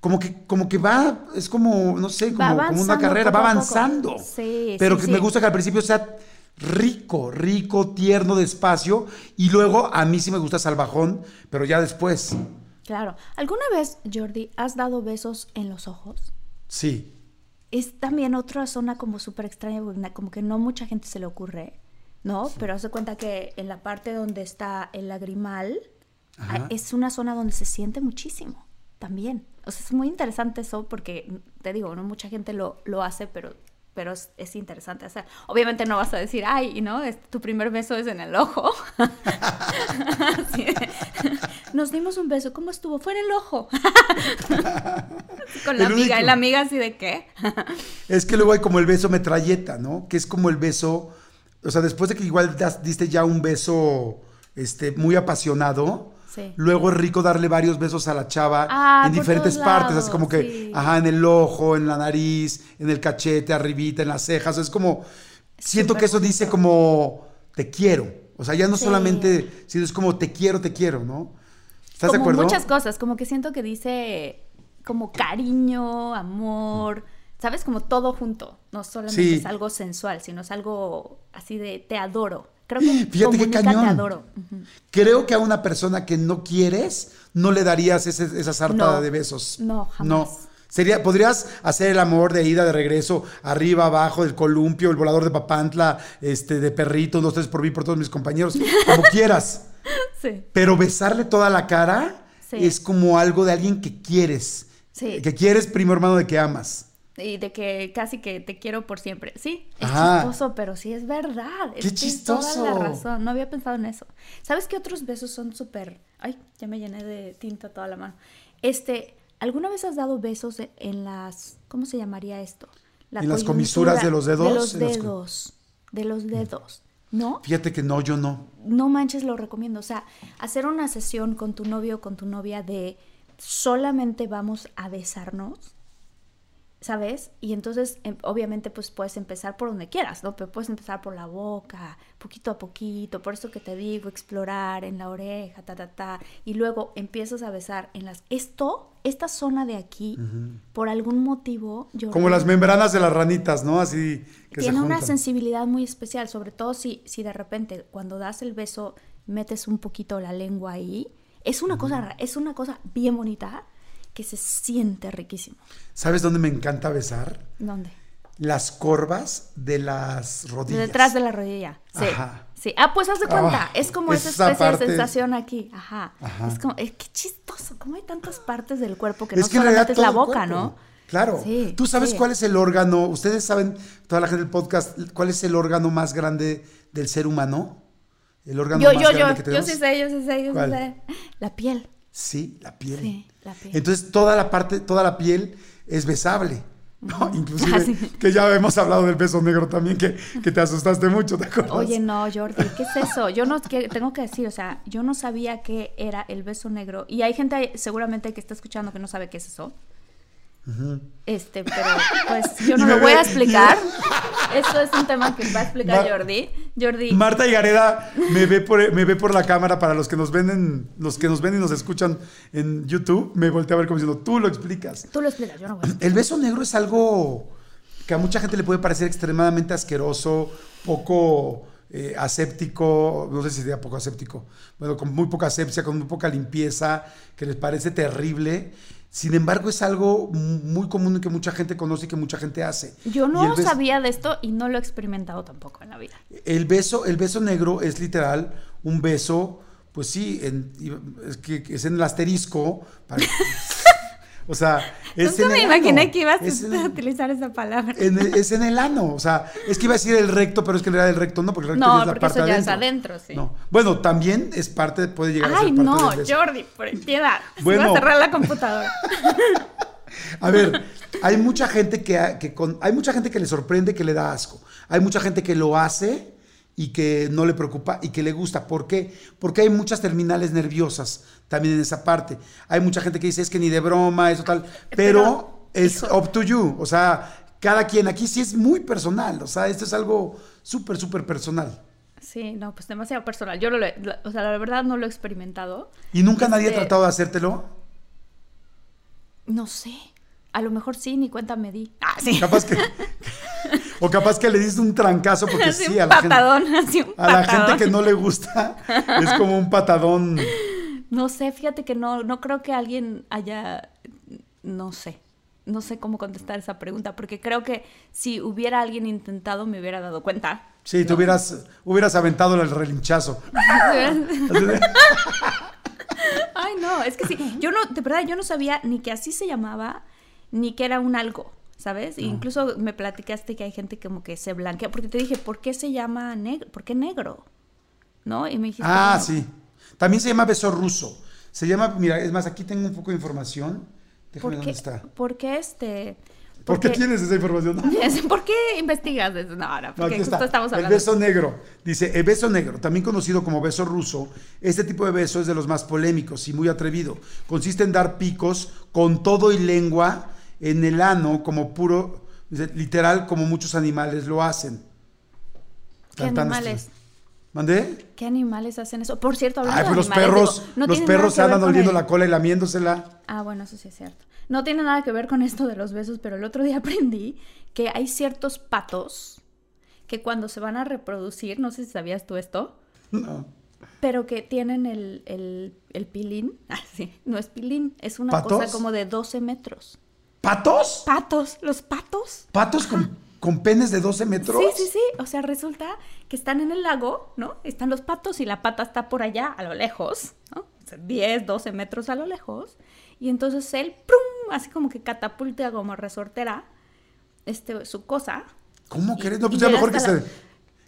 como que, como que va, es como, no sé, como, una carrera, va avanzando. Sí, pero sí, que sí. me gusta que al principio sea rico, rico, tierno, despacio, y luego a mí sí me gusta salvajón, pero ya después, Claro. ¿Alguna vez, Jordi, has dado besos en los ojos? sí. es también otra zona como súper extraña, como que no mucha gente se le ocurre, ¿no? Pero haz de cuenta que en la parte donde está el lagrimal, Ajá. es una zona donde se siente muchísimo también. O sea, es muy interesante eso porque, te digo, no mucha gente lo, lo hace, pero, pero es, es interesante hacer. Obviamente no vas a decir, ay, ¿no? Es- tu primer beso es en el ojo. Nos dimos un beso, ¿cómo estuvo? Fue en el ojo. Con la El amiga, único. y la amiga así de qué. Es que luego hay como el beso metralleta, ¿no? Que es como el beso, o sea, después de que igual das- diste ya un beso este, muy apasionado, Sí. luego es rico darle varios besos a la chava Ah, en diferentes partes, lados, así como que, sí. ajá, en el ojo, en la nariz, en el cachete, arribita, en las cejas, es como, siento que eso dice como, te quiero, o sea, ya no Sí. solamente, sino es como, te quiero, te quiero, ¿no? ¿Estás de como acuerdo? muchas cosas, como que siento que dice como cariño, amor, ¿sabes? Como todo junto. No solamente es algo sensual, sino es algo así de te adoro. Creo que Fíjate qué cañón. te adoro. Creo que a una persona que no quieres, no le darías ese- esa sarta No. de besos. No, jamás. No. Sería, podrías hacer el amor de ida, de regreso, arriba, abajo, del columpio, el volador de Papantla, este, de perrito, dos, tres por mí, por todos mis compañeros, como quieras. Sí. Pero besarle toda la cara Sí. es como algo de alguien que quieres. Sí. Que quieres, primo hermano, de que amas. Y de que casi que te quiero por siempre. Sí, es Ajá. chistoso, pero sí es verdad. ¡Qué tienes toda chistoso! la razón. No había pensado en eso. ¿Sabes qué otros besos son súper. Ay, ya me llené de tinta toda la mano. Este, ¿alguna vez has dado besos en las. ¿Cómo se llamaría esto? La ¿En las comisuras de los dedos? De los dedos. De los dedos. ¿No? Fíjate que no, yo no. no manches, lo recomiendo. O sea, hacer una sesión con tu novio o con tu novia de solamente vamos a besarnos, ¿sabes? Y entonces, em, obviamente, pues puedes empezar por donde quieras, ¿no? Pero puedes empezar por la boca, poquito a poquito, por eso que te digo, explorar en la oreja, ta, ta, ta. Y luego empiezas a besar en las... Esto, esta zona de aquí, por algún motivo... Yo Como las membranas de las ranitas, ¿no? Así que se tiene una sensibilidad muy especial, sobre todo si, si de repente cuando das el beso metes un poquito la lengua ahí. Es una cosa, ra- es una cosa bien bonita que se siente riquísimo. ¿Sabes dónde me encanta besar? ¿Dónde? Las corvas de las rodillas. Detrás de la rodilla. Sí. Ajá. Sí. Ah, pues haz de cuenta. Ah, es como esa esa especie parte- de sensación aquí. Ajá. Ajá. Es como, es que chistoso. ¿Cómo hay tantas partes del cuerpo que Es no que solamente es la boca. ¿no? Claro. Sí, ¿Tú sabes sí. cuál es el órgano? Ustedes saben, toda la gente del podcast, cuál es el órgano más grande del ser humano? El órgano Yo, más yo, grande yo, que yo tenemos. sí sé, yo sí sé, yo sí ¿Cuál? sé. La piel. Sí, la piel. Sí, la piel. Entonces toda la parte, toda la piel es besable. ¿no? Inclusive, Ah, sí. que ya hemos hablado del beso negro también, que, que te asustaste mucho, ¿te acuerdas? Oye, no, Jordi, ¿qué es eso? Yo no, que, tengo que decir, o sea, yo no sabía qué era el beso negro. Y hay gente seguramente que está escuchando que no sabe qué es eso. Este, pero pues yo no lo voy a explicar. Eso es un tema que va a explicar Jordi. Jordi, Marta y Gareda me ve por me ve por la cámara para los que nos ven en, los que nos ven y nos escuchan en YouTube, me voltea a ver como diciendo, "Tú lo explicas." tú lo explicas, yo no voy a El beso negro es algo que a mucha gente le puede parecer extremadamente asqueroso, poco eh, aséptico, no sé si sería poco aséptico, bueno, con muy poca asepsia, con muy poca limpieza, que les parece terrible. Sin embargo, es algo muy común que mucha gente conoce y que mucha gente hace. Yo no beso- sabía de esto y no lo he experimentado tampoco en la vida. El beso, el beso negro es literal un beso, pues sí, en- es que es en el asterisco. para- o sea, es Nunca en me imaginé ano, que ibas es a el- utilizar esa palabra. en el- es en el ano, o sea, es que iba a decir el recto, pero es que en realidad el recto no, porque el recto No, ya es la porque parte eso ya es adentro. adentro, sí. No. Bueno, también es parte, puede llegar a Ay, ser parte no, del. Jordi, por piedad. Se Bueno. iba a cerrar la computadora. A ver, hay mucha gente que, que con, hay mucha gente que le sorprende, que le da asco. Hay mucha gente que lo hace y que no le preocupa y que le gusta. ¿Por qué? Porque hay muchas terminales nerviosas también en esa parte. Hay mucha gente que dice es que ni de broma, eso tal, pero, Pero, es hijo. up to you. O sea, cada quien aquí sí es muy personal. O sea, esto es algo súper, súper personal. Sí, no, pues demasiado personal. Yo lo la- o sea, la verdad no lo he experimentado. ¿Y nunca nadie ha Este- tratado de hacértelo? No sé. A lo mejor sí, ni cuenta me di. Ah, sí. Capaz que... o capaz que le diste un trancazo porque Así sí, un a la gente... patadón, así un A la gente que no le gusta es como un patadón. No sé, fíjate que no, no creo que alguien haya, no sé, no sé cómo contestar esa pregunta, porque creo que si hubiera alguien intentado me hubiera dado cuenta. Sí, te hubieras, hubieras aventado el relinchazo. Ay, no, es que sí, yo no, de verdad, yo no sabía ni que así se llamaba, ni que era un algo, ¿sabes? Incluso me platicaste que hay gente como que se blanquea, porque te dije, ¿por qué se llama negro? ¿Por qué negro? ¿No? Y me dijiste, Ah, sí. También se llama beso ruso. Se llama, mira, es más, aquí tengo un poco de información. Déjame ¿Por dónde qué, está. ¿Por qué este...? ¿Por qué tienes esa información? ¿Por qué investigas eso? No, no, No, porque aquí justo estamos El hablando. beso negro. Dice, el beso negro, también conocido como beso ruso, este tipo de beso es de los más polémicos y muy atrevido. Consiste en dar picos con todo y lengua en el ano, como puro, literal, como muchos animales lo hacen. ¿Qué animales? estru- ¿Mandé? ¿Qué animales hacen eso? Por cierto, hablando Ay, pues de los animales, perros, digo, no los perros se andan oliendo el- la cola y lamiéndosela. Ah, bueno, eso sí es cierto. No tiene nada que ver con esto de los besos, pero el otro día aprendí que hay ciertos patos que cuando se van a reproducir, no sé si sabías tú esto, No. pero que tienen el, el, el pilín. Ah, sí, no es pilín, es una ¿Patos? cosa como de 12 metros. ¿Patos? Patos, los patos. ¿Patos con, con penes de 12 metros? Sí, sí, sí. O sea, resulta que están en el lago, ¿no? Están los patos y la pata está por allá, a lo lejos, ¿no? O sea, 10, 12 metros a lo lejos. Y entonces él, ¡prum! Así como que catapulta como resortera este, su cosa. ¿Cómo querés? No, pues ya mejor que se,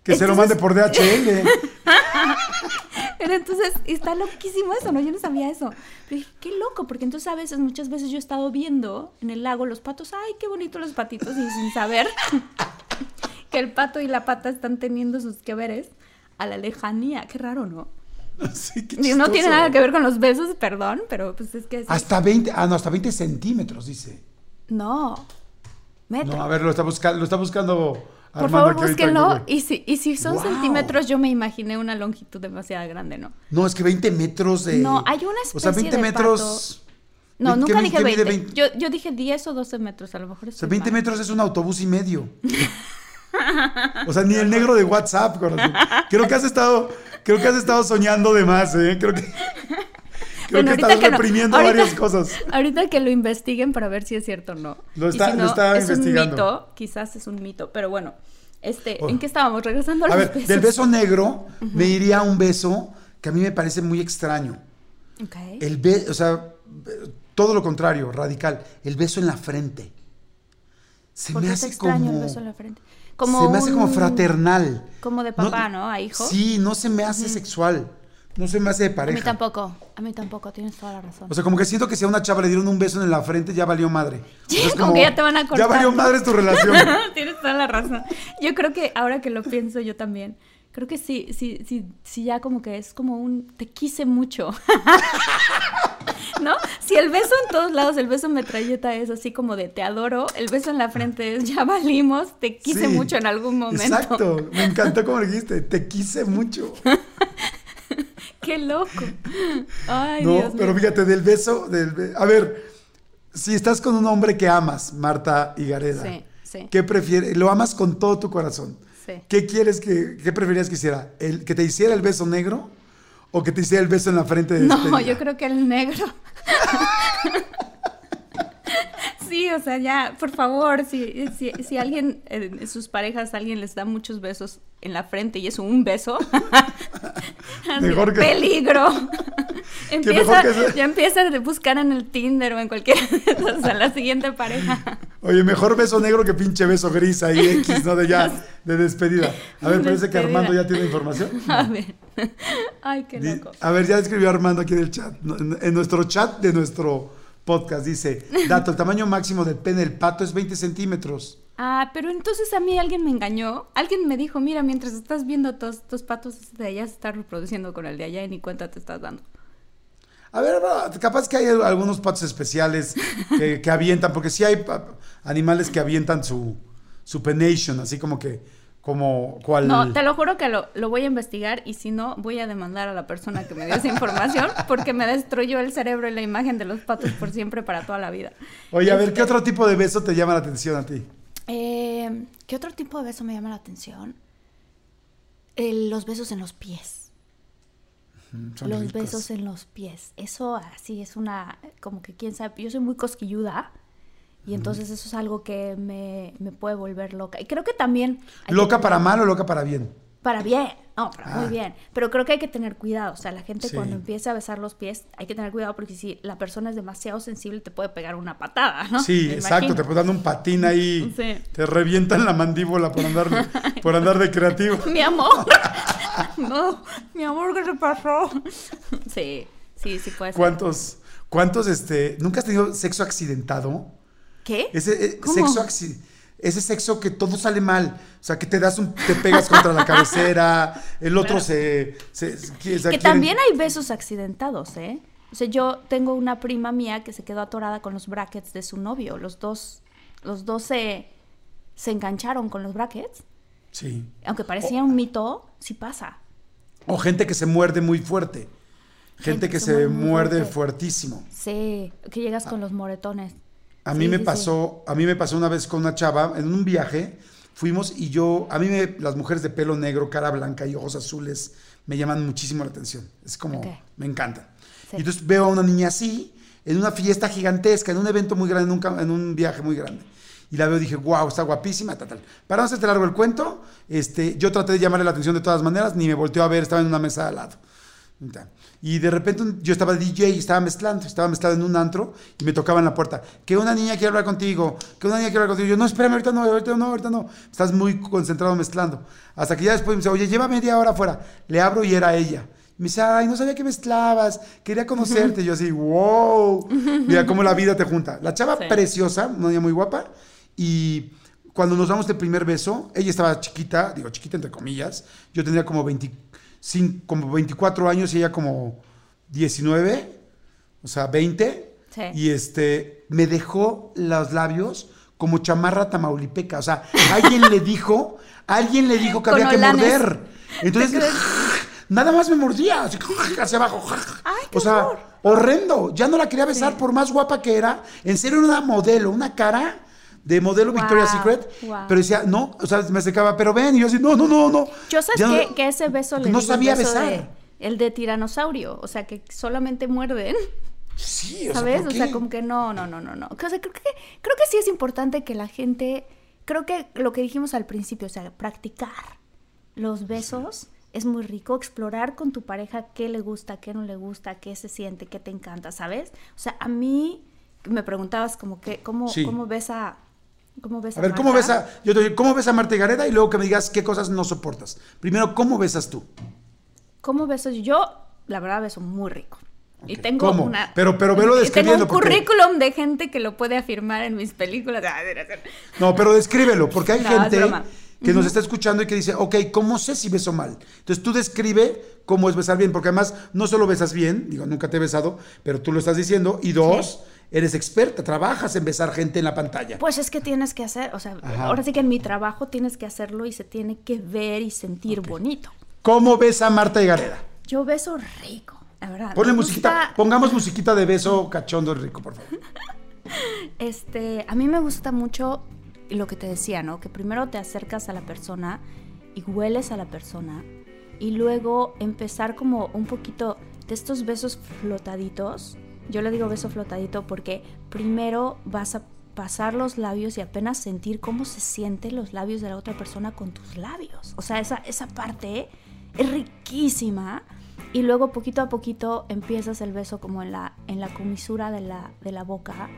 que se lo mande por DHL. Entonces está loquísimo eso, ¿no? Yo no sabía eso. Pero dije, qué loco, porque entonces a veces, muchas veces yo he estado viendo en el lago los patos, ay, qué bonitos los patitos, y sin saber que el pato y la pata están teniendo sus que veres a la lejanía. Qué raro, ¿no? Sí, qué no tiene nada que ver con los besos, perdón, pero pues es que... sí. Hasta 20, ah, no, hasta 20 centímetros, dice. No. Metro. No, a ver, lo está, buscando, lo está buscando Por Armando favor, búsquenlo. Y si, y si son Wow. centímetros, yo me imaginé una longitud demasiado grande, ¿no? No, es que 20 metros de... No, hay una O sea, especie 20 de metros... No, ¿Qué nunca dije qué mide 20. Yo, yo dije 10 o 12 metros, a lo mejor O sea, estoy 20 mal. metros es un autobús y medio. O sea, ni el negro de WhatsApp, corazón. Creo que has estado, creo que has estado soñando de más, ¿eh? Creo que, creo Bueno, que estás que no- reprimiendo ahorita- varias cosas. Ahorita que lo investiguen para ver si es cierto o no. Lo Y está- si lo no, está es investigando. un mito, quizás es un mito, pero bueno. Este, Oh. ¿en qué estábamos? Regresando a A los ver, besos. del beso negro me iría un beso que a mí me parece muy extraño. Ok. El be o sea, todo lo contrario, radical. El beso en la frente. Se ¿Por me qué es hace extraño como. el beso en la frente? Como se me hace como un- fraternal. Como de papá, ¿no? A hijo. Sí, no se me hace sexual. No se me hace de A pareja. mí tampoco, a mí tampoco, tienes toda la razón. O sea, como que siento que si a una chava le dieron un beso en la frente, ya valió madre. O sea, es Como que ya te van a Ya cortar. valió madre tu relación. Tienes toda la razón. Yo creo que ahora que lo pienso yo también, creo que sí, sí, sí, sí ya como que es como un te quise mucho. ¿No? Si el beso en todos lados, el beso en metralleta es así como de te adoro, el beso en la frente es ya valimos, te quise Sí, mucho en algún momento. Exacto. Me encantó como dijiste. Te quise mucho. Qué loco. Ay, no, Dios pero mío. fíjate, del beso. Del be- A ver, si estás con un hombre que amas, Marta y Gareda, Sí, sí. ¿qué prefieres? Lo amas con todo tu corazón. Sí. ¿Qué quieres que, qué preferirías que hiciera? ¿El, ¿Que te hiciera el beso negro o que te hiciera el beso en la frente de No, despedida? yo creo que el negro. Sí, o sea, ya, por favor, si, si, si alguien, eh, sus parejas, alguien les da muchos besos en la frente y es un beso, Mejor que- peligro. empieza, mejor que sea- Ya empieza a buscar en el Tinder o en cualquier, o sea, la siguiente pareja. Oye, mejor beso negro que pinche beso gris ahí X, ¿no? De ya, de despedida. A ver, parece que. Armando ya tiene información. A ver. Ay, qué loco. A ver, ya escribió Armando aquí en el chat. en nuestro chat de nuestro podcast dice, dato, el tamaño máximo del pene del pato es 20 centímetros. Ah, pero entonces a mí alguien me engañó. Alguien me dijo, mira, mientras estás viendo tus, tus patos de allá se está reproduciendo con el de allá y ni cuenta te estás dando. A ver, capaz que hay algunos patos especiales que, que avientan, porque sí hay animales que avientan su, su penation, así como que, como cual... No, te lo juro que lo, lo voy a investigar y si no, voy a demandar a la persona que me dio esa información porque me destruyó el cerebro y la imagen de los patos por siempre para toda la vida. Oye, a ver, Este, ¿qué otro tipo de beso te llama la atención a ti? eh, ¿Qué otro tipo de beso me llama la atención? El- los besos en los pies. Son los ricos. besos en los pies. Eso así es una, como que quién sabe, yo soy muy cosquilluda y entonces eso es algo que me, me puede volver loca. Y creo que también... que ¿Loca para mal o loca para bien? Para bien, no, para Ah. muy bien. Pero creo que hay que tener cuidado. O sea, la gente Sí. cuando empieza a besar los pies, hay que tener cuidado porque si la persona es demasiado sensible, te puede pegar una patada, ¿no? Sí, Me exacto, imagino. te puedes dando un patín ahí, Sí. te revientan la mandíbula por andar, por andar de creativo. Mi amor. no, mi amor, ¿qué te pasó? sí, sí, sí puede ser. ¿Cuántos, cuántos, este, nunca has tenido sexo accidentado? ¿Qué? Ese eh, ¿Cómo? sexo ese sexo que todo sale mal, o sea, que te das un, te pegas contra la cabecera, el otro se, se- se- que, quieren- también hay besos accidentados, ¿eh? O sea, yo tengo una prima mía que se quedó atorada con los brackets de su novio. Los dos, los dos se, se engancharon con los brackets. Sí. Aunque parecía un mito, sí pasa. O gente que se muerde muy fuerte. Gente, que, se, muerde fuerte. fuertísimo. Sí, que llegas con los moretones. A Sí, mí me sí, sí. pasó, a mí me pasó una vez con una chava en un viaje, fuimos y yo, a mí me, las mujeres de pelo negro, cara blanca y ojos azules me llaman muchísimo la atención. Es como, me encantan. Sí. Y entonces veo a una niña así, en una fiesta gigantesca, en un evento muy grande, en un, en un viaje muy grande. Y la veo y dije, wow, está guapísima, tal, tal. Para no hacerte largo el cuento, este, yo traté de llamarle la atención de todas maneras, ni me volteó a ver, estaba en una mesa de al lado. Y de repente yo estaba DJ y estaba mezclando, estaba mezclando en un antro y me tocaba en la puerta. Que una niña quiere hablar contigo, que una niña quiere hablar contigo. Yo, no, espérame, ahorita no, ahorita no, ahorita no. Estás muy concentrado mezclando. Hasta que ya después me dice, oye, lleva media hora afuera. Le abro y era ella. Me dice, ay, no sabía que mezclabas, quería conocerte. Yo así, wow. Mira cómo la vida te junta. La chava Sí. preciosa, una niña muy guapa. Y cuando nos damos el primer beso, ella estaba chiquita, digo chiquita entre comillas. Yo tendría como 25, como 24 años y ella como 19, o sea, 20. Sí. Y este, me dejó los labios como chamarra tamaulipeca. O sea, alguien le dijo, alguien le dijo que Con había que morder. Entonces, nada más me mordía, así, hacia abajo. Ay, qué o sea, horror. horrendo. Ya no la quería besar Sí. por más guapa que era. En serio, una modelo, una cara de modelo Victoria's Secret. wow. Pero decía, no, o sea, me secaba, pero ven. Y yo así, no, no, no, no. Yo sabes no- que, que ese beso le no sabía besar. de- el de tiranosaurio, o sea, que solamente muerden. Sí, o ¿Sabes? sea, ¿por o sea, como que no, no, no, no, no. O sea, creo que, creo que sí es importante que la gente, creo que lo que dijimos al principio, o sea, practicar los besos es muy rico, explorar con tu pareja qué le gusta, qué no le gusta, qué se siente, qué te encanta, ¿sabes? O sea, a mí me preguntabas como que, ¿cómo, Sí. cómo ves a... ¿Cómo ves A ver, ¿cómo ves a, yo te digo, ¿cómo ves a Marta y Gareda? Y luego que me digas qué cosas no soportas. Primero, ¿cómo besas tú? ¿Cómo beso? Yo la verdad beso muy rico. Y tengo ¿Cómo? una. Pero- pero velo y Tengo describiendo, un porque- currículum de gente que lo puede afirmar en mis películas. Ah. No, pero descríbelo, porque hay No, gente que nos está escuchando y que dice, ok, ¿cómo sé si beso mal? Entonces tú describe cómo es besar bien, porque además no solo besas bien, digo, nunca te he besado, pero tú lo estás diciendo, y dos, eres experta, trabajas en besar gente en la pantalla. Pues es que tienes que hacer, o sea, Ajá. ahora sí que en mi trabajo tienes que hacerlo y se tiene que ver y sentir bonito. ¿Cómo besa Marta Gareda? Yo beso rico, la verdad. Ponle musiquita, gusta- pongamos musiquita de beso cachondo rico, por favor. Este, a mí me gusta mucho lo que te decía, ¿no? Que primero te acercas a la persona y hueles a la persona y luego empezar como un poquito de estos besos flotaditos. Yo le digo beso flotadito porque primero vas a pasar los labios y apenas sentir cómo se sienten los labios de la otra persona con tus labios. O sea, esa, esa parte es riquísima. Y luego poquito a poquito empiezas el beso como en la, en la comisura de la, de la boca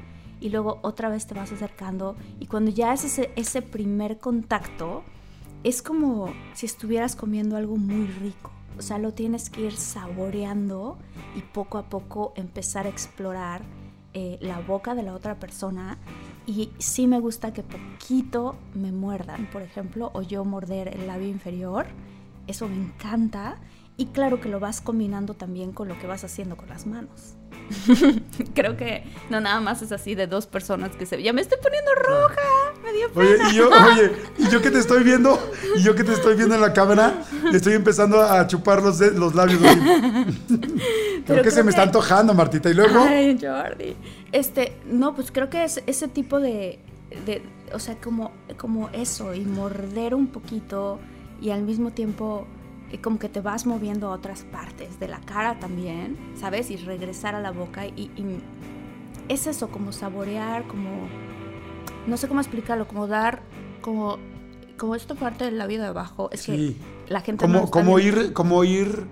y luego otra vez te vas acercando y cuando ya es ese, ese primer contacto es como si estuvieras comiendo algo muy rico. O sea, lo tienes que ir saboreando y poco a poco empezar a explorar eh, la boca de la otra persona. Y sí me gusta que poquito me muerdan, por ejemplo, o yo morder el labio inferior. Eso me encanta. Y claro que lo vas combinando también con lo que vas haciendo con las manos. Creo que no nada más es así de dos personas que se... Ya me estoy poniendo roja. Me dio Oye, pena. y yo, oye, y yo que te estoy viendo, y yo que te estoy viendo en la cámara, estoy empezando a chupar los, de- los labios. Creo Pero que se creo me está antojando, Martita. Y luego, Ay, Jordi. Este, no, pues creo que es ese tipo de, de o sea, como, como eso, y morder un poquito, y al mismo tiempo como que te vas moviendo a otras partes de la cara también, ¿sabes? Y regresar a la boca, y, y es eso, como saborear, como, no sé cómo explicarlo, como dar, como, como esta parte del labio de abajo, es Sí. que la gente como, como ir, como ir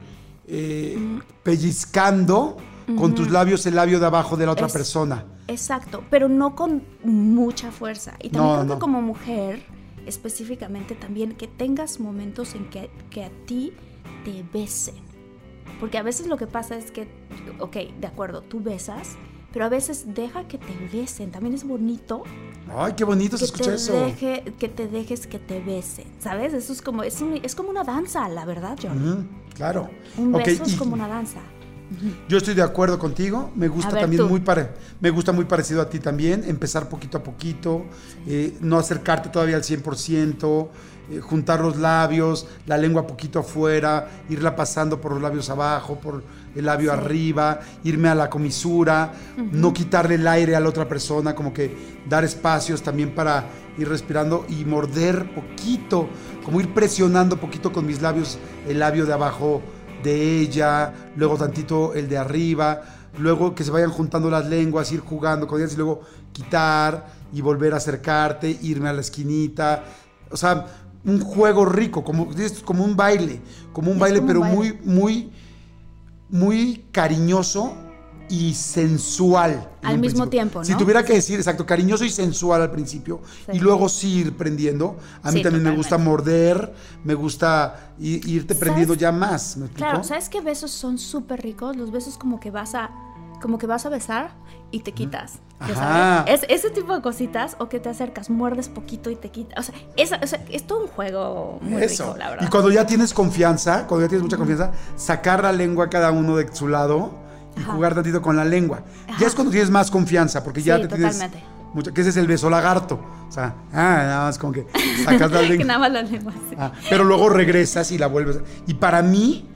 eh, pellizcando con tus labios el labio de abajo de la otra Es- persona. Exacto, pero no con mucha fuerza. Y también No, creo no. que como mujer, específicamente también, que tengas momentos en que, que a ti te besen. Porque a veces lo que pasa es que, ok, de acuerdo, tú besas, pero a veces deja que te besen. También es bonito Ay, qué bonito se escucha eso. deje, que te dejes que te besen. ¿Sabes? Eso es como, es, un- es como una danza, la verdad, John. Ujú, claro. Un beso es y como una danza. Yo estoy de acuerdo contigo. Me gusta ver, también tú. muy pare- me gusta muy parecido a ti también. Empezar poquito a poquito, eh, no acercarte todavía al 100%, eh, juntar los labios, la lengua poquito afuera, irla pasando por los labios abajo, por el labio arriba, irme a la comisura, no quitarle el aire a la otra persona, como que dar espacios también para ir respirando y morder poquito, como ir presionando poquito con mis labios el labio de abajo de ella, luego tantito el de arriba, luego que se vayan juntando las lenguas, ir jugando con ellas y luego quitar y volver a acercarte, irme a la esquinita. O sea, un juego rico, como, como un baile, como un Es baile, como un pero baile. muy, muy, muy cariñoso y sensual. en Al mismo principio. tiempo, Si ¿no? tuviera que decir, exacto, cariñoso y sensual al principio, Sí. y luego sí ir prendiendo. A mí Sí, también me gusta morder, me gusta irte prendiendo ya más. Claro, ¿sabes qué besos son súper ricos? Los besos como que vas a como que vas a besar y te quitas. ¿ya Ajá. sabes? Es, ese tipo de cositas o que te acercas, muerdes poquito y te quitas. O sea, esa- o sea, es todo un juego muy Eso. rico, la verdad. y cuando ya tienes confianza, cuando ya tienes mucha confianza, sacar la lengua a cada uno de su lado y Ajá. jugar tantito con la lengua. Ya es cuando tienes más confianza, porque ya Sí, te tienes. totalmente. Mucho, que ese es el beso lagarto. O sea, ah, nada más como que sacas la que lengua. nada más la lengua. sí. Ah, pero luego regresas y la vuelves. Y para mí,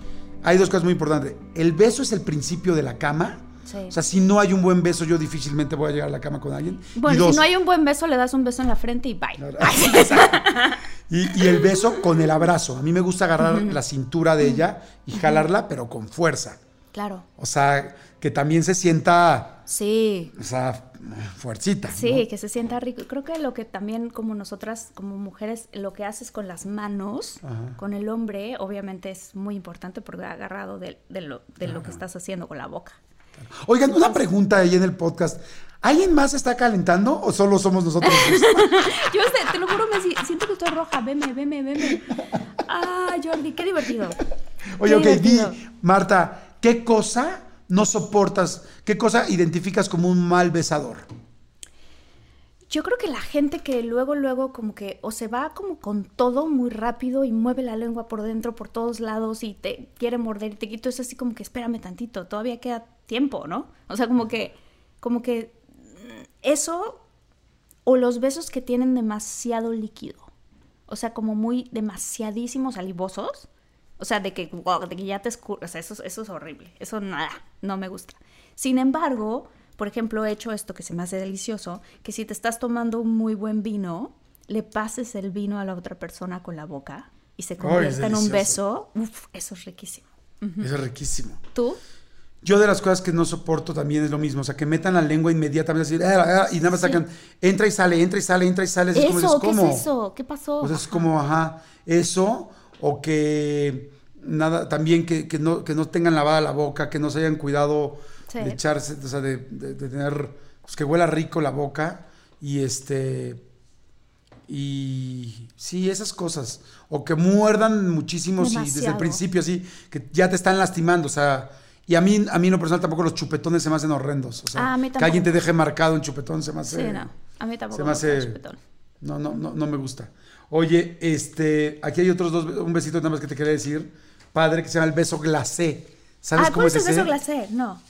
hay dos cosas muy importantes. El beso es el principio de la cama. Sí. O sea, si no hay un buen beso, yo difícilmente voy a llegar a la cama con alguien. Bueno, y dos, si no hay un buen beso, le das un beso en la frente y bye. y, y el beso con el abrazo. A mí me gusta agarrar la cintura de ella y jalarla, pero con fuerza. Claro. O sea, que también se sienta, Sí. o sea, fuercita. ¿no? Sí, que se sienta rico. Creo que lo que también como nosotras, como mujeres, lo que haces con las manos, Ajá. con el hombre, obviamente es muy importante porque ha agarrado de, de lo, de lo que estás haciendo con la boca. Oigan, una pregunta ahí en el podcast. ¿Alguien más está calentando o solo somos nosotros? Yo sé, te lo juro, me si- siento que estoy roja. Veme, veme, veme. Ah, Jordi, qué divertido. Oye, Qué ok, di. Marta, ¿qué cosa no soportas? ¿Qué cosa identificas como un mal besador? Yo creo que la gente que luego, luego como que o se va como con todo muy rápido y mueve la lengua por dentro, por todos lados y te quiere morder y te quito, es así como que espérame tantito, todavía queda tiempo, ¿no? O sea, como que, como que mm, eso o los besos que tienen demasiado líquido, o sea, como muy demasiadísimos salivosos, o sea, de que, wow, de que ya te escurres, o sea, eso, eso es horrible, eso nada, no me gusta. Sin embargo, por ejemplo, he hecho esto que se me hace delicioso, que si te estás tomando un muy buen vino, le pases el vino a la otra persona con la boca y se convierta en un beso, uf, eso es riquísimo. Eso es riquísimo. ¿Tú? Yo de las cosas que no soporto también es lo mismo, o sea, que metan la lengua inmediatamente así, ah, ah", y nada más sacan, entra y sale, entra y sale, entra y sale. Eso, es como, ¿qué es eso? ¿Qué pasó? Pues es como, ajá, eso, o que nada, también que, que, no, que no tengan lavada la boca, que no se hayan cuidado de echarse, o sea, de, tener, pues que huela rico la boca y este, y sí, esas cosas, o que muerdan muchísimo sí, desde el principio, así, que ya te están lastimando, o sea, y a mí, a mí en lo personal tampoco los chupetones se me hacen horrendos, o sea, que alguien te deje marcado un chupetón se me hace... Sí, no, a mí tampoco se me hace, No, no, no, no me gusta. Oye, este, aquí hay otros dos, un besito nada más que te quería decir, padre, que se llama el beso glacé. ¿Sabes ah, cómo es el beso glacé? No.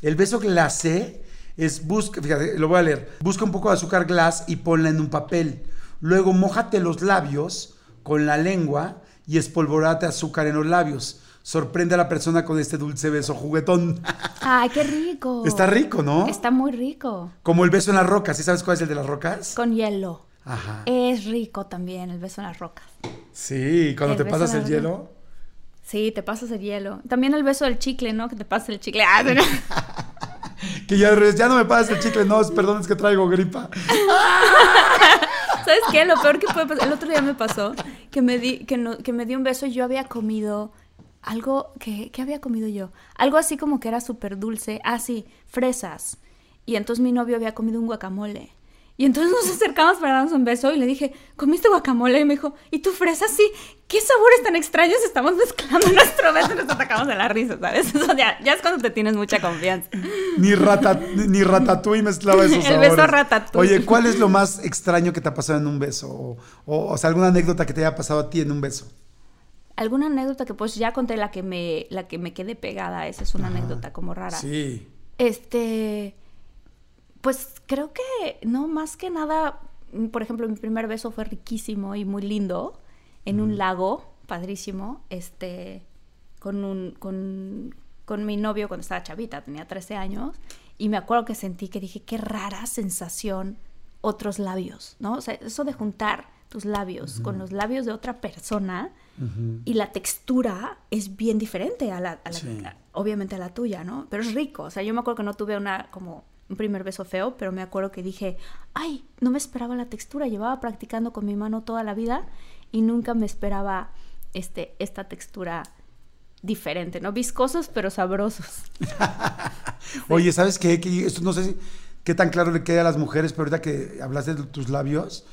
El beso glacé es busca, fíjate, lo voy a leer. Busca un poco de azúcar glass y ponla en un papel. Luego mojate los labios con la lengua y espolvorate azúcar en los labios. Sorprende a la persona con este dulce beso juguetón. Ay, qué rico. Está rico, ¿no? Está muy rico. Como el beso en las rocas. ¿Sí sabes cuál es el de las rocas? Con hielo. Ajá. Es rico también el beso en las rocas. Sí, cuando te pasas el hielo. Sí, te pasas el hielo. También el beso del chicle, ¿no? Que te pasas el chicle. Ah, que ya, ya no me pases el chicle, no, perdón, es que traigo gripa. ¿Sabes qué? Lo peor que puede pasar, el otro día me pasó que me, di, que, no, que me dio un beso y yo había comido algo, que, ¿qué había comido yo? Algo así como que era súper dulce. Ah, sí, fresas. Y entonces mi novio había comido un guacamole. Y entonces nos acercamos para darnos un beso y le dije, ¿comiste guacamole? Y me dijo, ¿y tu fresa? Sí, ¿qué sabores tan extraños estamos mezclando en nuestro beso? Y nos atacamos de la risa, ¿sabes? Eso ya, ya, es cuando te tienes mucha confianza. Ni, rata, ni ratatouille mezclaba esos El beso ratatouille. Oye, ¿cuál es lo más extraño que te ha pasado en un beso? O, o, sea, alguna anécdota que te haya pasado a ti en un beso. Alguna anécdota que pues ya conté la que me, la que me quedé pegada. Esa es una anécdota como rara. Sí. Este... Pues creo que no, más que nada, mm, por ejemplo, mi primer beso fue riquísimo y muy lindo en un lago, padrísimo, este, con, un, con, con mi novio cuando estaba chavita, tenía 13 años, y me acuerdo que sentí que dije, qué rara sensación otros labios, ¿no? O sea, eso de juntar tus labios con los labios de otra persona y la textura es bien diferente a la, a la obviamente a la tuya, ¿no? Pero es rico, o sea, yo me acuerdo que no tuve una como un primer beso feo, pero me acuerdo que dije, ay, no me esperaba la textura, llevaba practicando con mi mano toda la vida y nunca me esperaba este, esta textura diferente, ¿no? Viscosos pero sabrosos. Oye, ¿sabes qué? Que esto no sé qué tan claro le queda a las mujeres, pero ahorita que hablaste de tus labios,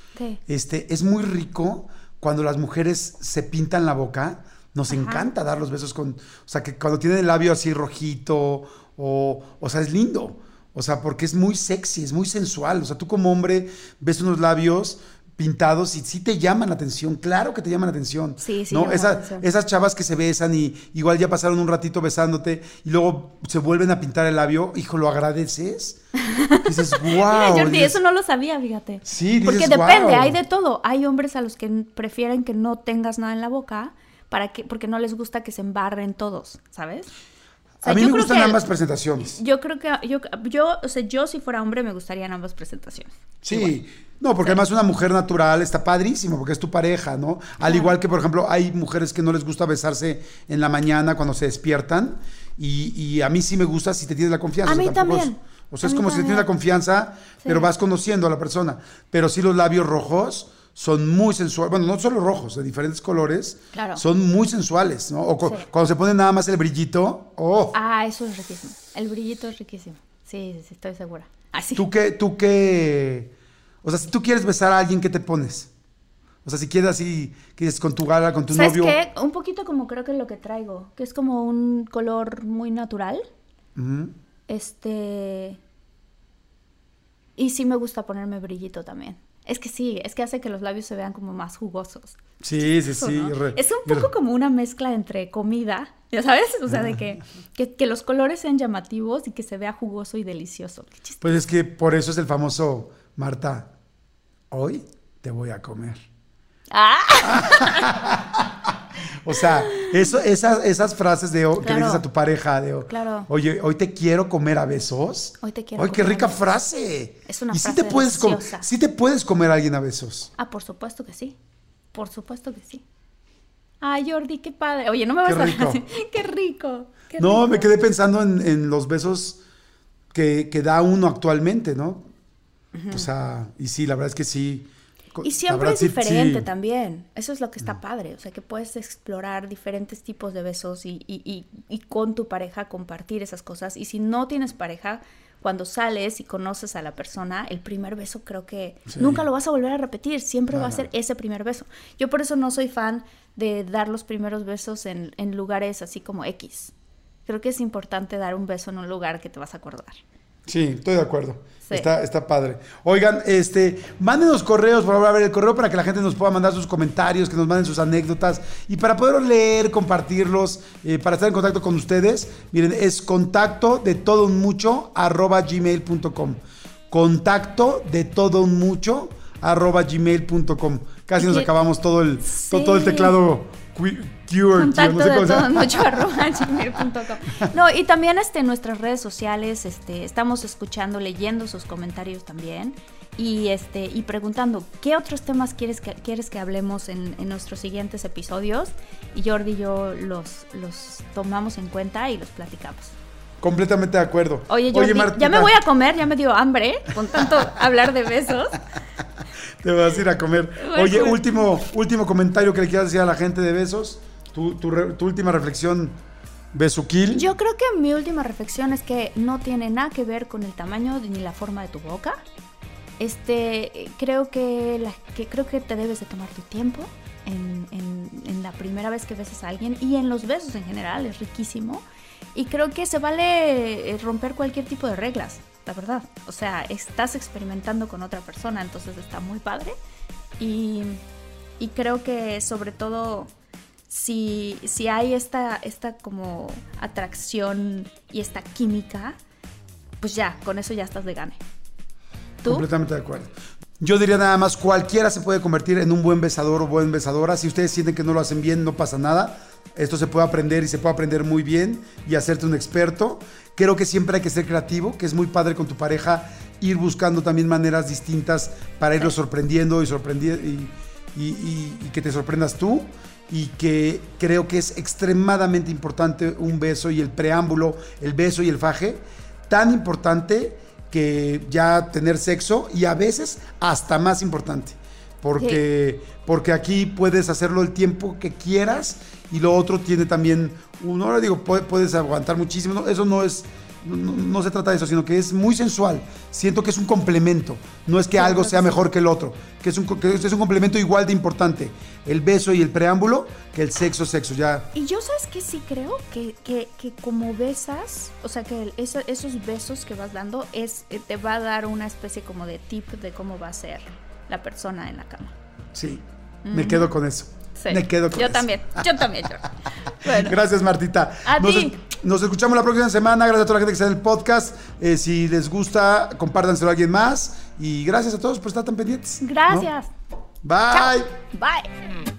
este, es muy rico cuando las mujeres se pintan la boca. Nos encanta dar los besos con, o sea, que cuando tienen el labio así rojito, o, o sea, es lindo. O sea, porque es muy sexy, es muy sensual. O sea, tú como hombre ves unos labios pintados y sí te llaman la atención, claro que te llaman la atención. Sí, sí. ¿no? esas chavas que se besan y igual ya pasaron un ratito besándote y luego se vuelven a pintar el labio, hijo, ¿lo agradeces? dices, wow. Jordi, eso no lo sabía, fíjate. Sí, Porque depende, hay de todo. Hay hombres a los que prefieren que no tengas nada en la boca para que, porque no les gusta que se embarren todos, ¿sabes? A mí me gustan ambas presentaciones. Yo creo que yo, yo, o sea, yo si fuera hombre me gustarían ambas presentaciones. Sí, no, porque además una mujer natural está padrísimo, porque es tu pareja, ¿no? Al igual que, por ejemplo, hay mujeres que no les gusta besarse en la mañana cuando se despiertan, y, a mí sí me gusta si te tienes la confianza. A mí también. o sea, es como si te tienes la confianza, pero vas conociendo a la persona. Pero sí los labios rojos son muy sensuales, bueno, no solo rojos, de diferentes colores, son muy sensuales, ¿no? O cuando se pone nada más el brillito, oh. Ah, eso es riquísimo. El brillito es riquísimo. Sí, sí, estoy segura. Así. ¿Tú qué, tú qué, o sea, si tú quieres besar a alguien, ¿qué te pones? O sea, si quieres así, quieres con tu gala, con tu ¿Sabes novio. qué? Un poquito como creo que lo que traigo, que es como un color muy natural. Este. Y sí me gusta ponerme brillito también. Es que sí, es que hace que los labios se vean como más jugosos. Sí, sí, sí. ¿no? re- Es un re- poco como una mezcla entre comida, ¿ya sabes? O sea, de que, que, que los colores sean llamativos y que se vea jugoso y delicioso. Qué. Pues es que por eso es el famoso Marta. Hoy te voy a comer. ¡Ah! O sea, eso, esas, esas frases de que le Claro. dices a tu pareja de Claro. oye, hoy te quiero comer a besos. Hoy te quiero Ay, qué comer rica frase. Es una y sí frase te puedes com- deliciosa. sí te puedes comer a alguien a besos. Ah, por supuesto que sí. Por supuesto que sí. Ay, Jordi, qué padre. Oye, no me vas Qué a decir. Qué rico. qué No, rico. me quedé pensando en, en los besos que, que da uno actualmente, ¿no? O sea, y sí, la verdad es que sí. Y siempre es diferente sí. también. Eso es lo que Mm. está padre. O sea, que puedes explorar diferentes tipos de besos y, y- y- y con tu pareja compartir esas cosas. Y si no tienes pareja, cuando sales y conoces a la persona, el primer beso creo que Sí. nunca lo vas a volver a repetir. Siempre va a ser ese primer beso. Yo por eso no soy fan de dar los primeros besos en, en lugares así como X. Creo que es importante dar un beso en un lugar que te vas a acordar. Sí, estoy de acuerdo. Sí. Está, está padre. Oigan, este, mándenos correos, por favor, a ver el correo para que la gente nos pueda mandar sus comentarios, que nos manden sus anécdotas y para poder leer, compartirlos, eh, para estar en contacto con ustedes. Miren, es contacto de todo un mucho arroba gmail.com. Contacto de todo un mucho arroba gmail.com. Casi nos acabamos todo el, todo, todo el teclado Contacto no sé de todo mucho arroba gmail.com. No, y también este, en nuestras redes sociales este, estamos escuchando, leyendo sus comentarios también y, este, y preguntando qué otros temas quieres que, quieres que hablemos en, en nuestros siguientes episodios. Y Jordi y yo los, los tomamos en cuenta y los platicamos. Completamente de acuerdo. Oye, Jordi, ya Martita, me voy a comer, ya me dio hambre con tanto hablar de besos. Te vas a ir a comer. Oye, último, último comentario que le quieras decir a la gente de besos. Tu, tu última reflexión, besuquil. Yo creo que mi última reflexión es que no tiene nada que ver con el tamaño ni la forma de tu boca. Este, creo que, la- que creo que te debes de tomar tu tiempo en, en- en la primera vez que besas a alguien y en los besos en general, es riquísimo. Y creo que se vale eh, romper cualquier tipo de reglas, la verdad. O sea, estás experimentando con otra persona, entonces está muy padre. Y, y creo que sobre todo si, si hay esta, esta como atracción y esta química, pues ya, con eso ya estás de gane. Completamente de acuerdo. Yo diría nada más, cualquiera se puede convertir en un buen besador o buen besadora. Si ustedes sienten que no lo hacen bien, no pasa nada. Esto se puede aprender y se puede aprender muy bien y hacerte un experto. Creo que siempre hay que ser creativo, que es muy padre con tu pareja ir buscando también maneras distintas para irlo sorprendiendo y, y que te sorprendas tú. Y que creo que es extremadamente importante un beso y el preámbulo, el beso y el faje, tan importante que ya tener sexo y a veces hasta más importante. Porque, porque aquí puedes hacerlo el tiempo que quieras y lo otro tiene también, uno ahora digo, puede- puedes aguantar muchísimo, eso no es, no, se trata de eso, sino que es muy sensual. Siento que es un complemento, no es que algo sea mejor que el otro, que es un, que es un complemento igual de importante, el beso y el preámbulo, que el sexo, sexo, ya. Y yo sabes que sí creo que, que, que como besas, o sea que el- eso- esos besos que vas dando es, eh, te va a dar una especie como de tip de cómo va a ser la persona en la cama. Sí, me quedo con eso. Sí. Me quedo con Yo eso. también, yo también. yo. Bueno, Gracias, Martita. A nos, ti. nos escuchamos la próxima semana. Gracias a toda la gente que está en el podcast. Eh, si les gusta, compártanselo a alguien más. Y gracias a todos por estar tan pendientes. ¿no? gracias. Bye. Chao. Bye.